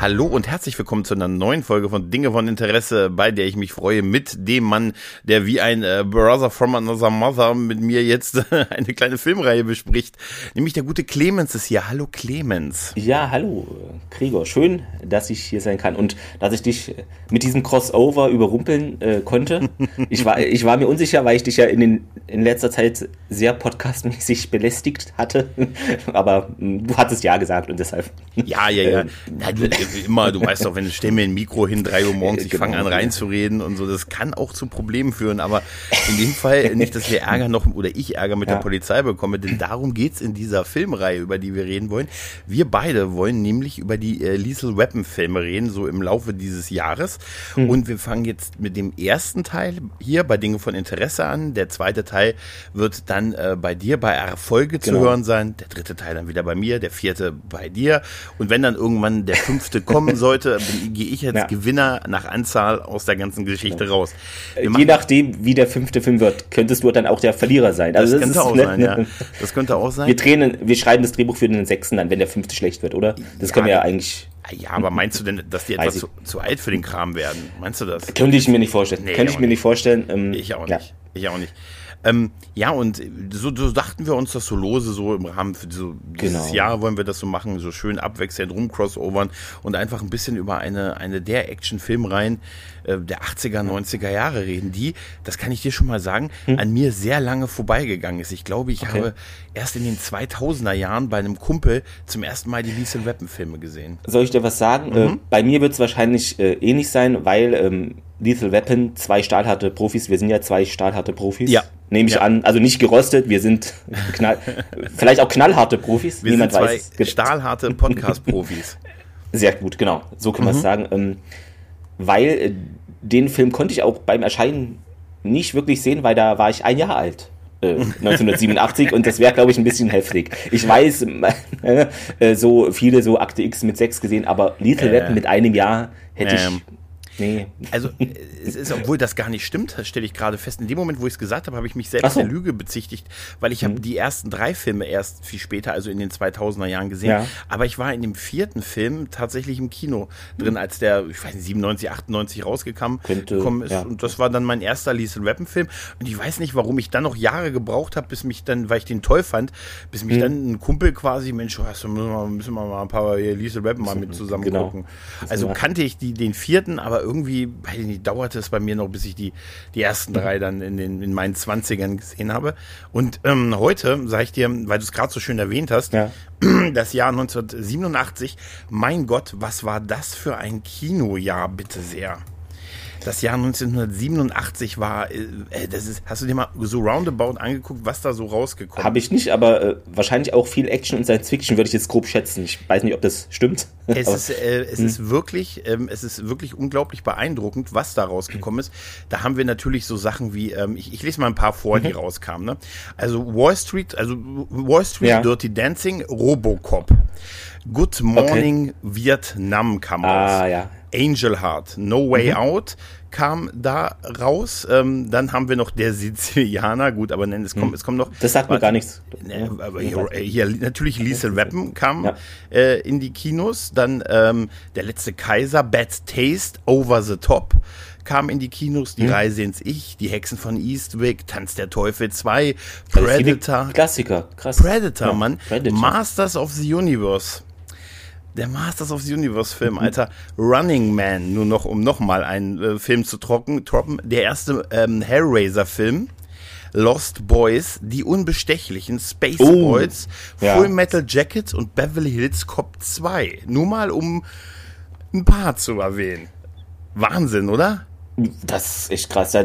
Hallo und herzlich willkommen zu einer neuen Folge von Dinge von Interesse, bei der ich mich freue mit dem Mann, der wie ein äh, Brother from another mother mit mir jetzt eine kleine Filmreihe bespricht. Nämlich der gute Clemens ist hier. Hallo Clemens. Ja, hallo Gregor. Schön, dass ich hier sein kann und dass ich dich mit diesem Crossover überrumpeln äh, konnte. ich, war, ich war mir unsicher, weil ich dich ja in, den, in letzter Zeit sehr podcastmäßig belästigt hatte. Aber mh, hm, du hattest ja gesagt und deshalb. Ja, ja, ja. Wie immer, du weißt doch, wenn ich stell mir ein Mikro hin, drei Uhr morgens, ich fange an genau. reinzureden und so, das kann auch zu Problemen führen, aber in dem Fall nicht, dass wir Ärger noch oder ich Ärger mit ja. der Polizei bekomme, denn darum geht's in dieser Filmreihe, über die wir reden wollen. Wir beide wollen nämlich über die äh, Lethal Weapon Filme reden, so im Laufe dieses Jahres. Mhm. Und wir fangen jetzt mit dem ersten Teil hier bei Dinge von Interesse an. Der zweite Teil wird dann äh, bei dir bei Erfolge genau. zu hören sein. Der dritte Teil dann wieder bei mir, der vierte bei dir. Und wenn dann irgendwann der fünfte kommen sollte, gehe ich als ja. Gewinner nach Anzahl aus der ganzen Geschichte ja. raus. Wir Je nachdem, wie der fünfte Film wird, könntest du dann auch der Verlierer sein. Also das, das könnte auch ne, sein, ja. Das könnte auch sein. Wir, drehen, wir schreiben das Drehbuch für den sechsten dann, wenn der fünfte schlecht wird, oder? Das können wir ja eigentlich. Ja, aber meinst du denn, dass die etwas zu, zu, alt für den Kram werden? Meinst du das? Könnte ich mir nicht vorstellen. Nee, Könnte ich mir nicht vorstellen. Ähm, ich auch nicht. Ich auch nicht. Ähm, ja, und so, so dachten wir uns das so lose, so im Rahmen für so dieses genau. Jahr wollen wir das so machen, so schön abwechselnd rumcrossovern und einfach ein bisschen über eine, eine der Action-Filmreihen äh, der 80er, 90er Jahre reden, die, das kann ich dir schon mal sagen, hm? an mir sehr lange vorbeigegangen ist. Ich glaube, ich okay. habe erst in den 2000er Jahren bei einem Kumpel zum ersten Mal die Lethal Weapon Filme gesehen. Soll ich dir was sagen? Äh, mhm. Äh, bei mir wird es wahrscheinlich äh, ähnlich sein, weil ähm, Lethal Weapon zwei stahlharte Profis, wir sind ja zwei stahlharte Profis. Ja nehme ich ja. an. Also nicht gerostet, wir sind knall, vielleicht auch knallharte Profis. Wir Niemand sind zwei weiß. stahlharte Podcast-Profis. Sehr gut, genau. So kann man es mhm. sagen. Ähm, weil äh, den Film konnte ich auch beim Erscheinen nicht wirklich sehen, weil da war ich ein Jahr alt. Äh, 1987 und das wäre, glaube ich, ein bisschen heftig. Ich weiß, äh, so viele so Akte X mit sechs gesehen, aber Lethal Weapon mit einem Jahr hätte ich ähm, Nee. Also es ist, obwohl das gar nicht stimmt, stelle ich gerade fest. In dem Moment, wo ich es gesagt habe, habe ich mich selbst so. der Lüge bezichtigt, weil ich mhm. habe die ersten drei Filme erst viel später, also in den 2000er Jahren gesehen. Ja. Aber ich war in dem vierten Film tatsächlich im Kino drin, als der, ich weiß nicht, 97, 98 rausgekommen Könnte, ist. Ja. Und das war dann mein erster Lethal Weapon Film. Und ich weiß nicht, warum ich dann noch Jahre gebraucht habe, bis mich dann, weil ich den toll fand, bis mich mhm. dann ein Kumpel quasi, Mensch, hast du, müssen wir, mal ein paar Lethal Weapon mal mit zusammen genau. gucken. Also kannte ich die, den vierten, aber irgendwie, ich nicht, dauerte es bei mir noch, bis ich die, die ersten drei dann in, den, in meinen Zwanzigern gesehen habe. Und ähm, heute, sage ich dir, weil du es gerade so schön erwähnt hast, ja. das Jahr 1987, mein Gott, was war das für ein Kinojahr, bitte sehr das Jahr 1987 war, äh, äh, das ist, hast du dir mal so roundabout angeguckt, was da so rausgekommen ist? Habe ich nicht, aber äh, wahrscheinlich auch viel Action und Science Fiction würde ich jetzt grob schätzen. Ich weiß nicht, ob das stimmt. Es, ist, äh, es ist wirklich, ähm, es ist wirklich unglaublich beeindruckend, was da rausgekommen ist. Da haben wir natürlich so Sachen wie, ähm, ich, ich lese mal ein paar vor, die mhm. rauskamen. Ne? Also Wall Street, also Wall Street ja. Dirty Dancing, Robocop. Good Morning okay. Vietnam kam ah, raus. Ja. Angel Heart, No Way mhm. Out kam da raus. Ähm, dann haben wir noch der Sizilianer, gut, aber nein, es kommt, mhm. es kommt noch. Das sagt mir gar nichts. Aber hier, hier, natürlich Lethal Weapon kam ja. äh, in die Kinos. Dann ähm, der letzte Kaiser, Bad Taste, Over the Top kam in die Kinos, Die hm. Reise ins Ich, Die Hexen von Eastwick, Tanz der Teufel 2, Predator. Klassiker, krass. Predator, ja, Mann. Predator. Masters of the Universe der Masters of the Universe Film, mhm. Alter. Running Man, nur noch, um nochmal einen äh, Film zu trocken, troppen. Der erste ähm, Hellraiser Film. Lost Boys, Die Unbestechlichen, Space oh, Boys, ja. Full Metal Jacket und Beverly Hills Cop 2. Nur mal, um ein paar zu erwähnen. Wahnsinn, oder? Das ist echt krass.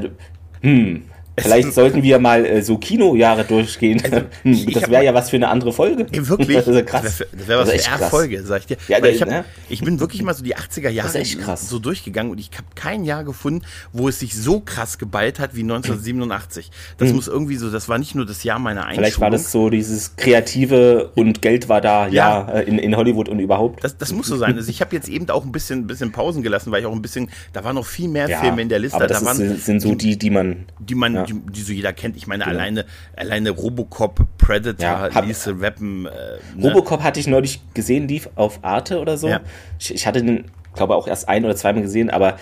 Hm, Vielleicht sollten wir mal äh, so Kinojahre durchgehen. Also, ich, das wäre ja was für eine andere Folge. Wirklich? Das ist krass. Das wäre wär was für eine Folge, sag ich dir. Ja, ich, hab, ne? ich bin wirklich mal so die 80er Jahre so durchgegangen und ich habe kein Jahr gefunden, wo es sich so krass geballt hat wie 1987. Das mhm. muss irgendwie so, das war nicht nur das Jahr meiner Einschulung. Vielleicht war das so dieses kreative und Geld war da, ja, ja äh, in, in Hollywood und überhaupt. Das, das muss so sein. Also ich habe jetzt eben auch ein bisschen, bisschen Pausen gelassen, weil ich auch ein bisschen, da waren noch viel mehr ja, Filme in der Liste. Aber das da waren, sind so die, die man, die man, ja. Die, die, so jeder kennt. Ich meine, genau. alleine, alleine Robocop, Predator, ja, hab, Lise Rappen. Äh, ne? Robocop hatte ich neulich gesehen, lief auf Arte oder so. Ja. Ich, ich hatte den, glaube auch erst ein oder zweimal gesehen, aber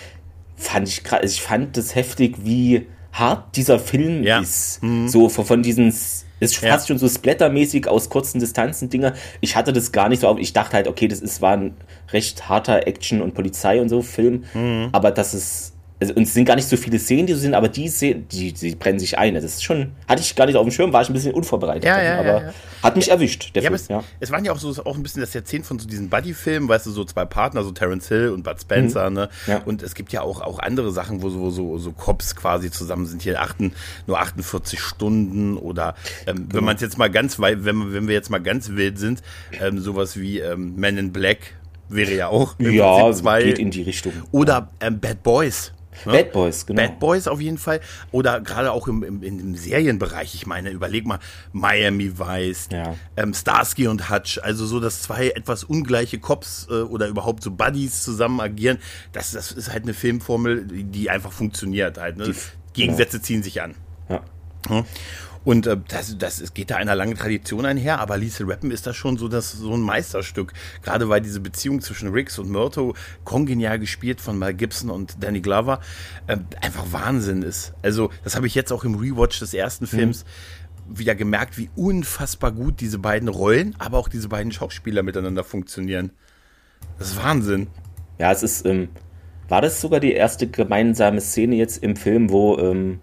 fand ich gerade, ich fand das heftig, wie hart dieser Film ja. ist. Mhm. So von, von diesen ist fast ja. schon so splattermäßig aus kurzen Distanzen Dinger. Ich hatte das gar nicht so auf. Ich dachte halt, okay, das ist, war ein recht harter Action- und Polizei- und so Film. Mhm. Aber das ist also, und es sind gar nicht so viele Szenen, die so sind, aber die Szenen, die, die brennen sich ein. Das ist schon, hatte ich gar nicht auf dem Schirm, war ich ein bisschen unvorbereitet. Ja, ja, aber ja, hat mich erwischt, der Film. Es, es waren ja auch so auch ein bisschen das Jahrzehnt von so diesen Buddy-Filmen, weißt du, so zwei Partner, so Terence Hill und Bud Spencer, mhm. ne? Und es gibt ja auch, auch andere Sachen, wo so, so, so Cops quasi zusammen sind. Hier achten, nur 48 Stunden oder ähm, genau. wenn man es jetzt mal ganz weit, wenn, wenn wir jetzt mal ganz wild sind, ähm, sowas wie ähm, Men in Black wäre ja auch ja, geht in die Richtung. Oder ähm, Bad Boys. Ne? Bad Boys, genau. Bad Boys auf jeden Fall. Oder gerade auch im, im, im Serienbereich. Ich meine, überleg mal, Miami Vice, ja. ähm, Starsky und Hutch. Also so, dass zwei etwas ungleiche Cops äh, oder überhaupt so Buddies zusammen agieren. Das, das ist halt eine Filmformel, die einfach funktioniert halt. Ne? Die, Gegensätze genau. ziehen sich an. Ja. Hm? Und äh, das, das es geht da einer langen Tradition einher, aber Liesel Rappen ist da schon so, das, so ein Meisterstück. Gerade weil diese Beziehung zwischen Riggs und Myrto, kongenial gespielt von Mel Gibson und Danny Glover, äh, einfach Wahnsinn ist. Also, das habe ich jetzt auch im Rewatch des ersten Films mhm. wieder gemerkt, wie unfassbar gut diese beiden Rollen, aber auch diese beiden Schauspieler miteinander funktionieren. Das ist Wahnsinn. Ja, es ist, ähm, war das sogar die erste gemeinsame Szene jetzt im Film, wo ähm,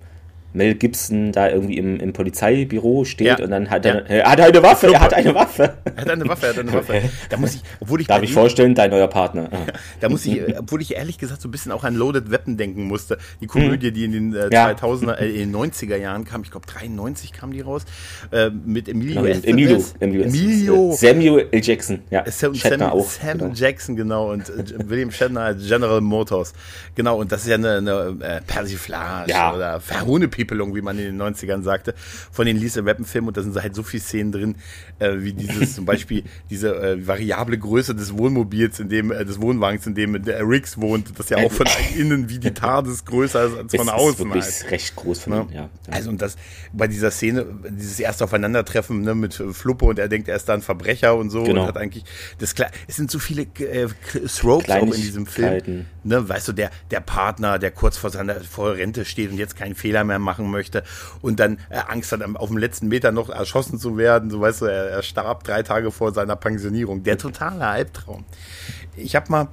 Mel Gibson da irgendwie im, im Polizeibüro steht ja. und dann hat er, ja. er hat eine Waffe, er hat eine Waffe. Er hat eine Waffe, er hat eine Waffe. Da muss ich, obwohl ich Darf ich vorstellen, dein neuer Partner. da muss ich, obwohl ich ehrlich gesagt so ein bisschen auch an Loaded Weapon denken musste. Die Komödie, hm. die in den äh, ja. 2000er, äh, in den 90er Jahren kam, ich glaube 93 kam die raus, äh, mit Emilio genau, Emilio, Emilio, Emilio. Samuel L. Jackson, ja. Sam, Sam, auch, Sam genau. Jackson, genau, und äh, William Shatner als General Motors. Genau, und das ist ja eine, eine äh, Persiflage ja. oder Verhohnepiepelung, wie man in den 90ern sagte, von den Lisa Rappen-Filmen und da sind halt so viele Szenen drin, äh, wie dieses zum Beispiel diese äh, variable Größe des Wohnmobils, in dem, äh, des Wohnwagens, in dem der Riggs wohnt, das ja auch von innen wie die TARDIS größer ist als von es außen. Ist wirklich halt. recht groß von ja. ja. Also und das bei dieser Szene, dieses erste Aufeinandertreffen ne, mit Fluppe und er denkt, er ist da ein Verbrecher und so genau. und hat eigentlich das klar. Es sind so viele äh, Tropes auch in diesem Film. Ne, weißt du, der, der Partner, der kurz vor seiner vor Rente steht und jetzt keinen Fehler mehr machen möchte und dann äh, Angst hat, auf dem letzten Meter noch erschossen zu werden. So weißt du, er, er starb drei Tage vor seiner Pensionierung. Der totale Albtraum. Ich habe mal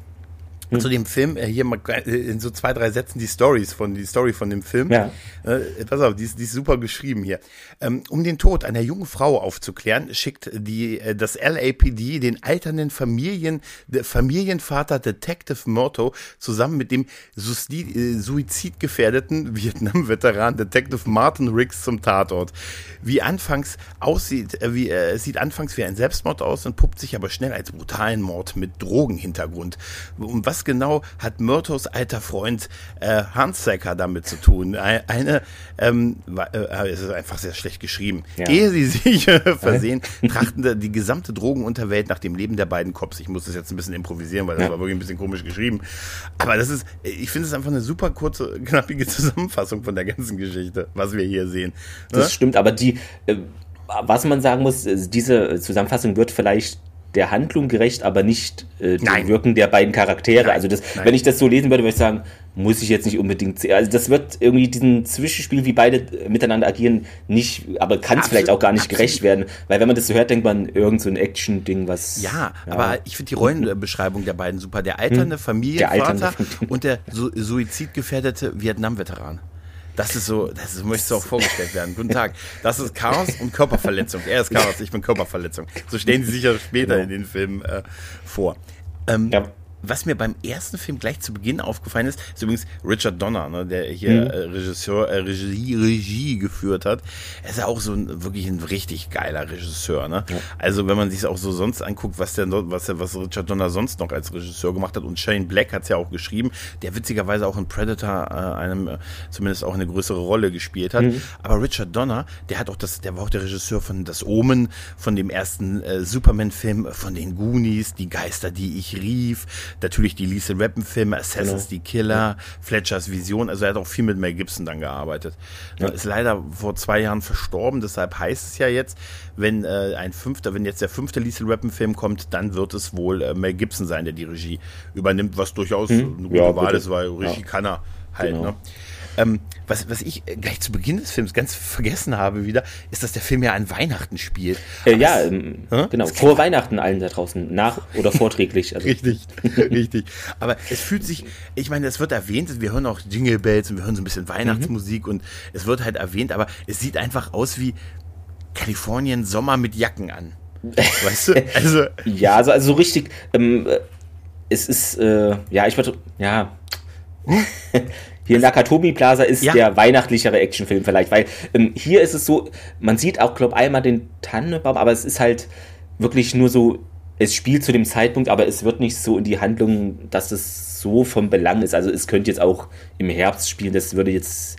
hm. zu dem Film, äh, hier mal äh, in so zwei, drei Sätzen die Stories von, die Story von dem Film. Ja. Äh, pass auf, die ist, die ist super geschrieben hier. Ähm, um den Tod einer jungen Frau aufzuklären, schickt die, äh, das LAPD den alternden Familien, Familienvater Detective Murto zusammen mit dem äh, suizidgefährdeten Vietnam-Veteran Detective Martin Riggs zum Tatort. Wie anfangs aussieht, wie, äh, sieht anfangs wie ein Selbstmord aus und puppt sich aber schnell als brutalen Mord mit Drogenhintergrund. Um was genau hat Myrtos alter Freund äh, Hans Secker damit zu tun? Eine, ähm, äh, es ist einfach sehr schlecht geschrieben. Ja. Ehe sie sich äh, versehen, trachten die gesamte Drogenunterwelt nach dem Leben der beiden Cops. Ich muss das jetzt ein bisschen improvisieren, weil das ja. war wirklich ein bisschen komisch geschrieben. Aber das ist, ich finde es einfach eine super kurze, knappige Zusammenfassung von der ganzen Geschichte, was wir hier sehen. Das ne? stimmt, aber die, äh, was man sagen muss, diese Zusammenfassung wird vielleicht der Handlung gerecht, aber nicht äh, dem Wirken der beiden Charaktere. Nein. Also das, Nein. wenn ich das so lesen würde, würde ich sagen, muss ich jetzt nicht unbedingt. Also das wird irgendwie diesen Zwischenspiel, wie beide miteinander agieren, nicht, aber kann es vielleicht auch gar nicht absolut. gerecht werden. Weil wenn man das so hört, denkt man, irgend so ein Action-Ding, was. Ja, ja, aber ich finde die Rollenbeschreibung der beiden super. Der alternde hm. Familienvater der alternde. und der suizidgefährdete Vietnam-Veteran. Das ist so, das ist, möchte auch vorgestellt werden. Guten Tag. Das ist Chaos und Körperverletzung. Er ist Chaos, ich bin Körperverletzung. So stellen sie sich ja später genau. in den Filmen äh, vor. Ähm, ja, was mir beim ersten Film gleich zu Beginn aufgefallen ist, ist übrigens Richard Donner, ne, der hier mhm. äh, Regisseur, äh, Regie, Regie geführt hat. Er ist ja auch so ein wirklich ein richtig geiler Regisseur. Ne? Ja. Also wenn man sich auch so sonst anguckt, was der, was der, was Richard Donner sonst noch als Regisseur gemacht hat und Shane Black hat es ja auch geschrieben, der witzigerweise auch in Predator äh, einem äh, zumindest auch eine größere Rolle gespielt hat. Mhm. Aber Richard Donner, der hat auch das, der war auch der Regisseur von Das Omen, von dem ersten äh, Superman-Film, von den Goonies, Die Geister, die ich rief natürlich die Lisa Rappen Filme, Assassins, genau. die Killer, ja. Fletchers Vision, also er hat auch viel mit Mel Gibson dann gearbeitet. Ja. Ist leider vor zwei Jahren verstorben, deshalb heißt es ja jetzt, wenn äh, ein fünfter, wenn jetzt der fünfte Lisa Rappen Film kommt, dann wird es wohl äh, Mel Gibson sein, der die Regie übernimmt, was durchaus hm. eine gute ja, Wahl ist, weil Regie kann er halt, genau. ne? Ähm, was, was ich gleich zu Beginn des Films ganz vergessen habe wieder, ist, dass der Film ja an Weihnachten spielt. Äh, ja, ähm, genau. Vor Weihnachten allen da draußen. Nach oder vorträglich. Also. richtig, richtig. Aber es fühlt sich, ich meine, es wird erwähnt, wir hören auch Jingle Bells und wir hören so ein bisschen Weihnachtsmusik mhm. und es wird halt erwähnt, aber es sieht einfach aus wie Kalifornien Sommer mit Jacken an. Weißt du? Also, ja, also, also so richtig, ähm, äh, es ist, äh, ja, ich würde, ja. Hier Nakatomi Plaza ist ja. der weihnachtlichere Actionfilm vielleicht, weil ähm, hier ist es so, man sieht auch, glaube einmal den Tannenbaum, aber es ist halt wirklich nur so, es spielt zu dem Zeitpunkt, aber es wird nicht so in die Handlung, dass es so von Belang ist. Also es könnte jetzt auch im Herbst spielen, das würde jetzt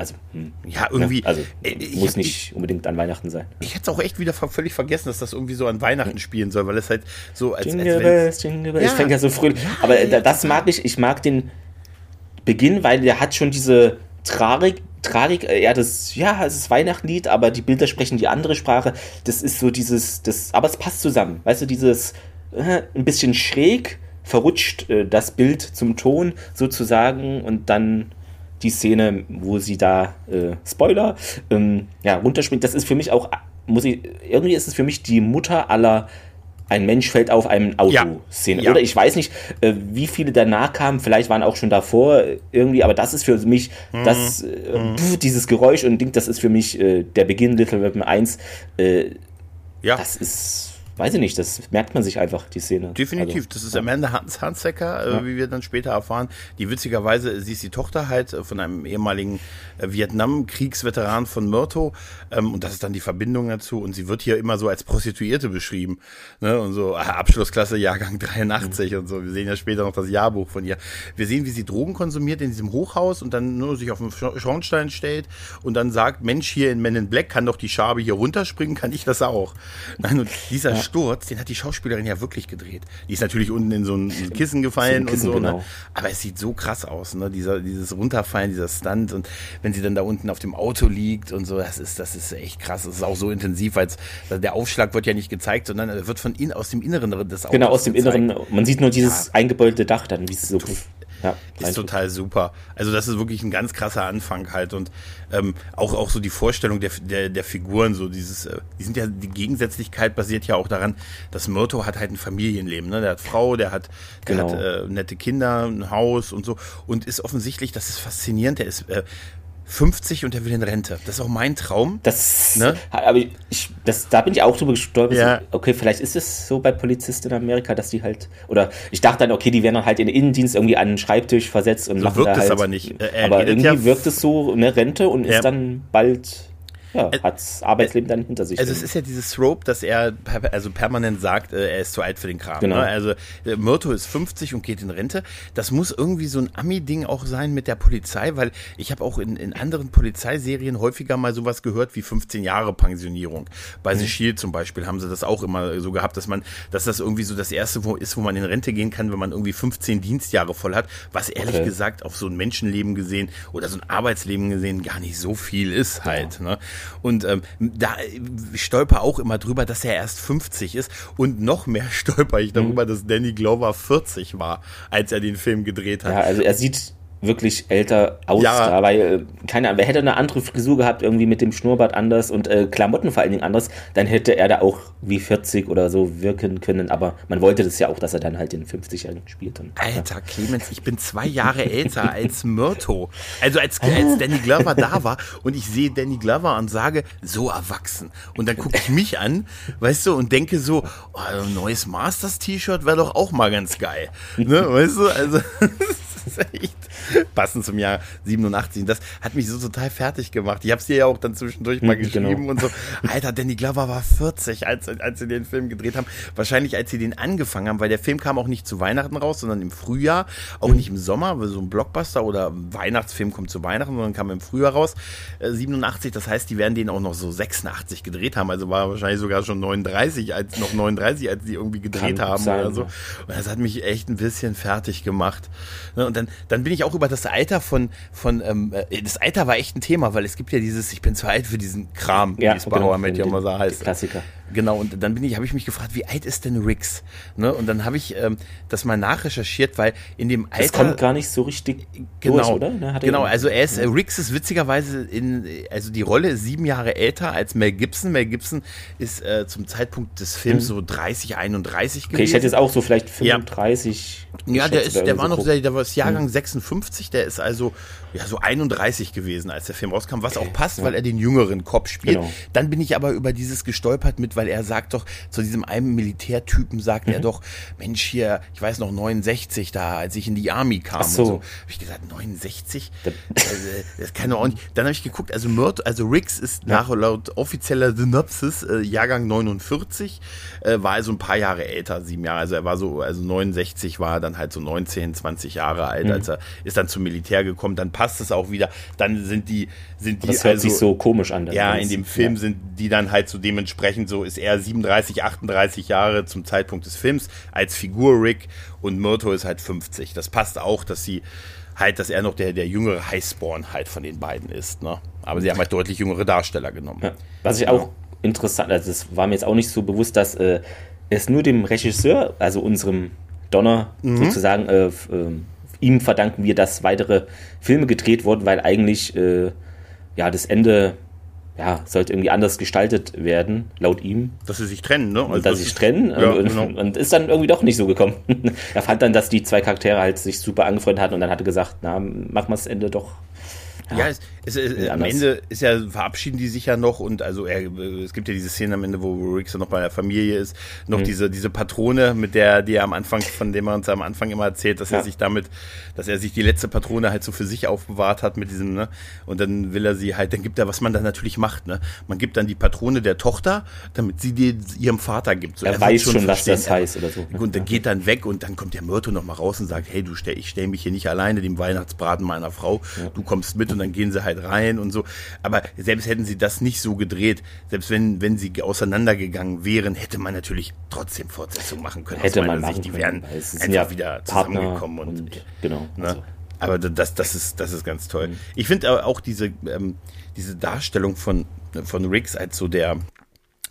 also, hm, ja, irgendwie. Ne? Also, äh, muss nicht ich, unbedingt an Weihnachten sein. Ich hätte es auch echt wieder völlig vergessen, dass das irgendwie so an Weihnachten spielen soll, weil es halt so als. Jingle Bells, Jingle Bells. Ja. Ich fängt ja so früh. Ja, aber ja, das mag ich. Ich mag den Beginn, weil der hat schon diese Tragik, Tragik, äh, ja, das, ja, es ist Weihnachtenlied, aber die Bilder sprechen die andere Sprache. Das ist so dieses, das, aber es passt zusammen. Weißt du, dieses äh, ein bisschen schräg, verrutscht äh, das Bild zum Ton sozusagen und dann die Szene, wo sie da, äh, Spoiler, ähm, ja, runterspringt. Das ist für mich auch, muss ich, irgendwie ist es für mich die Mutter aller ein Mensch fällt auf einem Auto-Szene. Ja. Oder ich weiß nicht, äh, wie viele danach kamen, vielleicht waren auch schon davor irgendwie, aber das ist für mich mhm. das, äh, mhm. pf, dieses Geräusch und Ding, das ist für mich äh, der Beginn Little Weapon 1. Äh, ja. Das ist weiß ich nicht, das merkt man sich einfach, die Szene. Definitiv, also, das ist. Amanda Hans Hansecker, äh, ja. wie wir dann später erfahren, die witzigerweise, sie ist die Tochter halt äh, von einem ehemaligen äh, Vietnam-Kriegsveteran von Myrto ähm, und das ist dann die Verbindung dazu und sie wird hier immer so als Prostituierte beschrieben ne? und so äh, Abschlussklasse Jahrgang 83 mhm. und so, wir sehen ja später noch das Jahrbuch von ihr. Wir sehen, wie sie Drogen konsumiert in diesem Hochhaus und dann nur sich auf den Schornstein stellt und dann sagt, Mensch, hier in Men in Black kann doch die Schabe hier runterspringen, kann ich das auch. Nein, und dieser ja. Sturz, den hat die Schauspielerin ja wirklich gedreht. Die ist natürlich unten in so ein Kissen gefallen Kissen, und so. Ne? Genau. Ne? Aber es sieht so krass aus, ne? Dieser, dieses Runterfallen, dieser Stunt und wenn sie dann da unten auf dem Auto liegt und so, das ist, das ist echt krass. Das ist auch so intensiv, weil der Aufschlag wird ja nicht gezeigt, sondern wird von innen aus dem Inneren des Autos Genau, aus dem gezeigt. Inneren. Man sieht nur dieses ja. eingebeulte Dach dann, wie es so ja, ist total super. Also das ist wirklich ein ganz krasser Anfang halt und ähm, auch auch so die Vorstellung der, der, der Figuren so dieses, äh, die sind ja die Gegensätzlichkeit basiert ja auch daran, dass Myrto hat halt ein Familienleben, ne? Der hat Frau, der hat, der genau. hat äh, nette Kinder, ein Haus und so und ist offensichtlich, das ist faszinierend. Der ist äh, 50 und er will in Rente. Das ist auch mein Traum. Das, ne? aber ich, das, da bin ich auch drüber gestolpert. Ja. Okay, vielleicht ist es so bei Polizisten in Amerika, dass die halt, oder ich dachte dann, okay, die werden dann halt in den Innendienst irgendwie an den Schreibtisch versetzt und so machen wirkt da halt, es aber nicht. Er aber irgendwie ja wirkt es so, eine Rente und ja. ist dann bald ja, hat das Arbeitsleben dann hinter sich. Also es ist ja dieses Trope, dass er also permanent sagt, äh, er ist zu alt für den Kram. Genau. Ne? Also äh, Myrto ist 50 und geht in Rente. Das muss irgendwie so ein Ami-Ding auch sein mit der Polizei, weil ich habe auch in, in anderen Polizeiserien häufiger mal sowas gehört wie 15 Jahre Pensionierung. Bei mhm. The Shield zum Beispiel haben sie das auch immer so gehabt, dass man, dass das irgendwie so das erste wo ist, wo man in Rente gehen kann, wenn man irgendwie 15 Dienstjahre voll hat, was ehrlich okay. gesagt auf so ein Menschenleben gesehen oder so ein Arbeitsleben gesehen gar nicht so viel ist halt. Ja. Ne? Und ähm, da stolper auch immer drüber, dass er erst 50 ist. Und noch mehr stolper ich darüber, mhm. dass Danny Glover 40 war, als er den Film gedreht hat. Ja, also er sieht wirklich älter aussah, ja. weil, äh, keine Ahnung, wer hätte eine andere Frisur gehabt, irgendwie mit dem Schnurrbart anders und äh, Klamotten vor allen Dingen anders, dann hätte er da auch wie 40 oder so wirken können, aber man wollte das ja auch, dass er dann halt den 50-Jährigen spielt. Und, Alter, Clemens, ich bin zwei Jahre älter als Myrto. Also als, als Danny Glover da war und ich sehe Danny Glover und sage, so erwachsen. Und dann gucke ich mich an, weißt du, und denke so, oh, ein neues Masters-T-Shirt wäre doch auch mal ganz geil. Ne, weißt du, also das ist echt passend zum Jahr 87. Und das hat mich so total fertig gemacht. Ich habe es dir ja auch dann zwischendurch mal genau. geschrieben genau. und so. Alter, Danny Glover war 40, als, als sie den Film gedreht haben. Wahrscheinlich, als sie den angefangen haben, weil der Film kam auch nicht zu Weihnachten raus, sondern im Frühjahr, auch mhm. nicht im Sommer, weil so ein Blockbuster oder Weihnachtsfilm kommt zu Weihnachten, sondern kam im Frühjahr raus. Äh, 87, das heißt, die werden den auch noch so 86 gedreht haben. Also war wahrscheinlich sogar schon 39, als noch 39, als die irgendwie gedreht Kann haben sein, oder so. Und das hat mich echt ein bisschen fertig gemacht. Ne, und dann, dann bin ich auch über das Alter von, von ähm, äh, das Alter war echt ein Thema, weil es gibt ja dieses, ich bin zu alt für diesen Kram, ja, wie es bei genau, How I Met Your Mother heißt. Klassiker. Genau, und dann bin ich, habe ich mich gefragt, wie alt ist denn Rix? Ne? Und dann habe ich ähm, das mal nachrecherchiert, weil in dem Alter. Das kommt gar nicht so richtig genau, durch, oder? Ne, genau, also er ist, ja. Rix ist witzigerweise in, also die Rolle ist sieben Jahre älter als Mel Gibson. Mel Gibson ist äh, zum Zeitpunkt des Films mhm. so 30, 31 gewesen. Okay, ich hätte jetzt auch so vielleicht 35. Ja, ja der ist, der war noch, der, der war das Jahrgang mhm. 56, der ist also ja so 31 gewesen, als der Film rauskam, was okay, auch passt, ja. weil er den jüngeren Cop spielt. Genau. Dann bin ich aber über dieses gestolpert mit, weil er sagt doch, zu diesem einen Militärtypen sagt mhm. er doch, Mensch, hier, ich weiß noch, 69 da, als ich in die Army kam. Ach so. so. Habe ich gesagt, 69? Das, das kann doch auch nicht. Dann habe ich geguckt, also Murd, also Riggs ist ja. nach laut offizieller Synopsis äh, Jahrgang 49, äh, war also ein paar Jahre älter, sieben Jahre. Also er war so, also 69 war er dann halt so 19, 20 Jahre alt, mhm. als er ist dann zum Militär gekommen. Dann passt es auch wieder. Dann sind die, sind die. Das hört also, sich so komisch an. Ja, in dem Film ja. sind die dann halt so dementsprechend so, ist er 37, 38 Jahre zum Zeitpunkt des Films als Figur Rick und Myrto ist halt 50. Das passt auch, dass sie halt, dass er noch der, der jüngere Highspawn halt von den beiden ist. Ne? Aber sie haben halt deutlich jüngere Darsteller genommen. Ja. Was ich auch interessant, also das war mir jetzt auch nicht so bewusst, dass äh, es nur dem Regisseur, also unserem Donner mhm. sozusagen, äh, äh, ihm verdanken wir, dass weitere Filme gedreht wurden, weil eigentlich äh, ja das Ende ja, sollte irgendwie anders gestaltet werden, laut ihm. Dass sie sich trennen, ne? Also dass sie sich trennen ja, und, genau. und, ist dann irgendwie doch nicht so gekommen. er fand dann, dass die zwei Charaktere halt sich super angefreundet hatten und dann hatte gesagt, na, machen wir das Ende doch ja, ja es, es, es, am Ende ist ja, verabschieden die sich ja noch und also er, es gibt ja diese Szene am Ende, wo Rick so noch bei der Familie ist, noch mhm. diese, diese Patrone, mit der, die er am Anfang, von dem er uns am Anfang immer erzählt, dass ja. er sich damit, dass er sich die letzte Patrone halt so für sich aufbewahrt hat mit diesem, ne? Und dann will er sie halt, dann gibt er, was man dann natürlich macht, ne? Man gibt dann die Patrone der Tochter, damit sie die ihrem Vater gibt. So, er, er weiß schon, was das heißt oder so. Ne? Und dann geht dann weg und dann kommt der Myrto noch mal raus und sagt, hey, du stell, ich stell mich hier nicht alleine dem Weihnachtsbraten meiner Frau, ja. du kommst mit und dann gehen sie halt rein und so. Aber selbst hätten sie das nicht so gedreht, selbst wenn, wenn sie auseinandergegangen wären, hätte man natürlich trotzdem Fortsetzung machen können. Hätte man machen Sicht. Die wären einfach ja wieder zusammengekommen und, und genau. Ne? Also. Aber das, das, ist, das ist ganz toll. Mhm. Ich finde auch diese, ähm, diese Darstellung von, von Riggs als so der,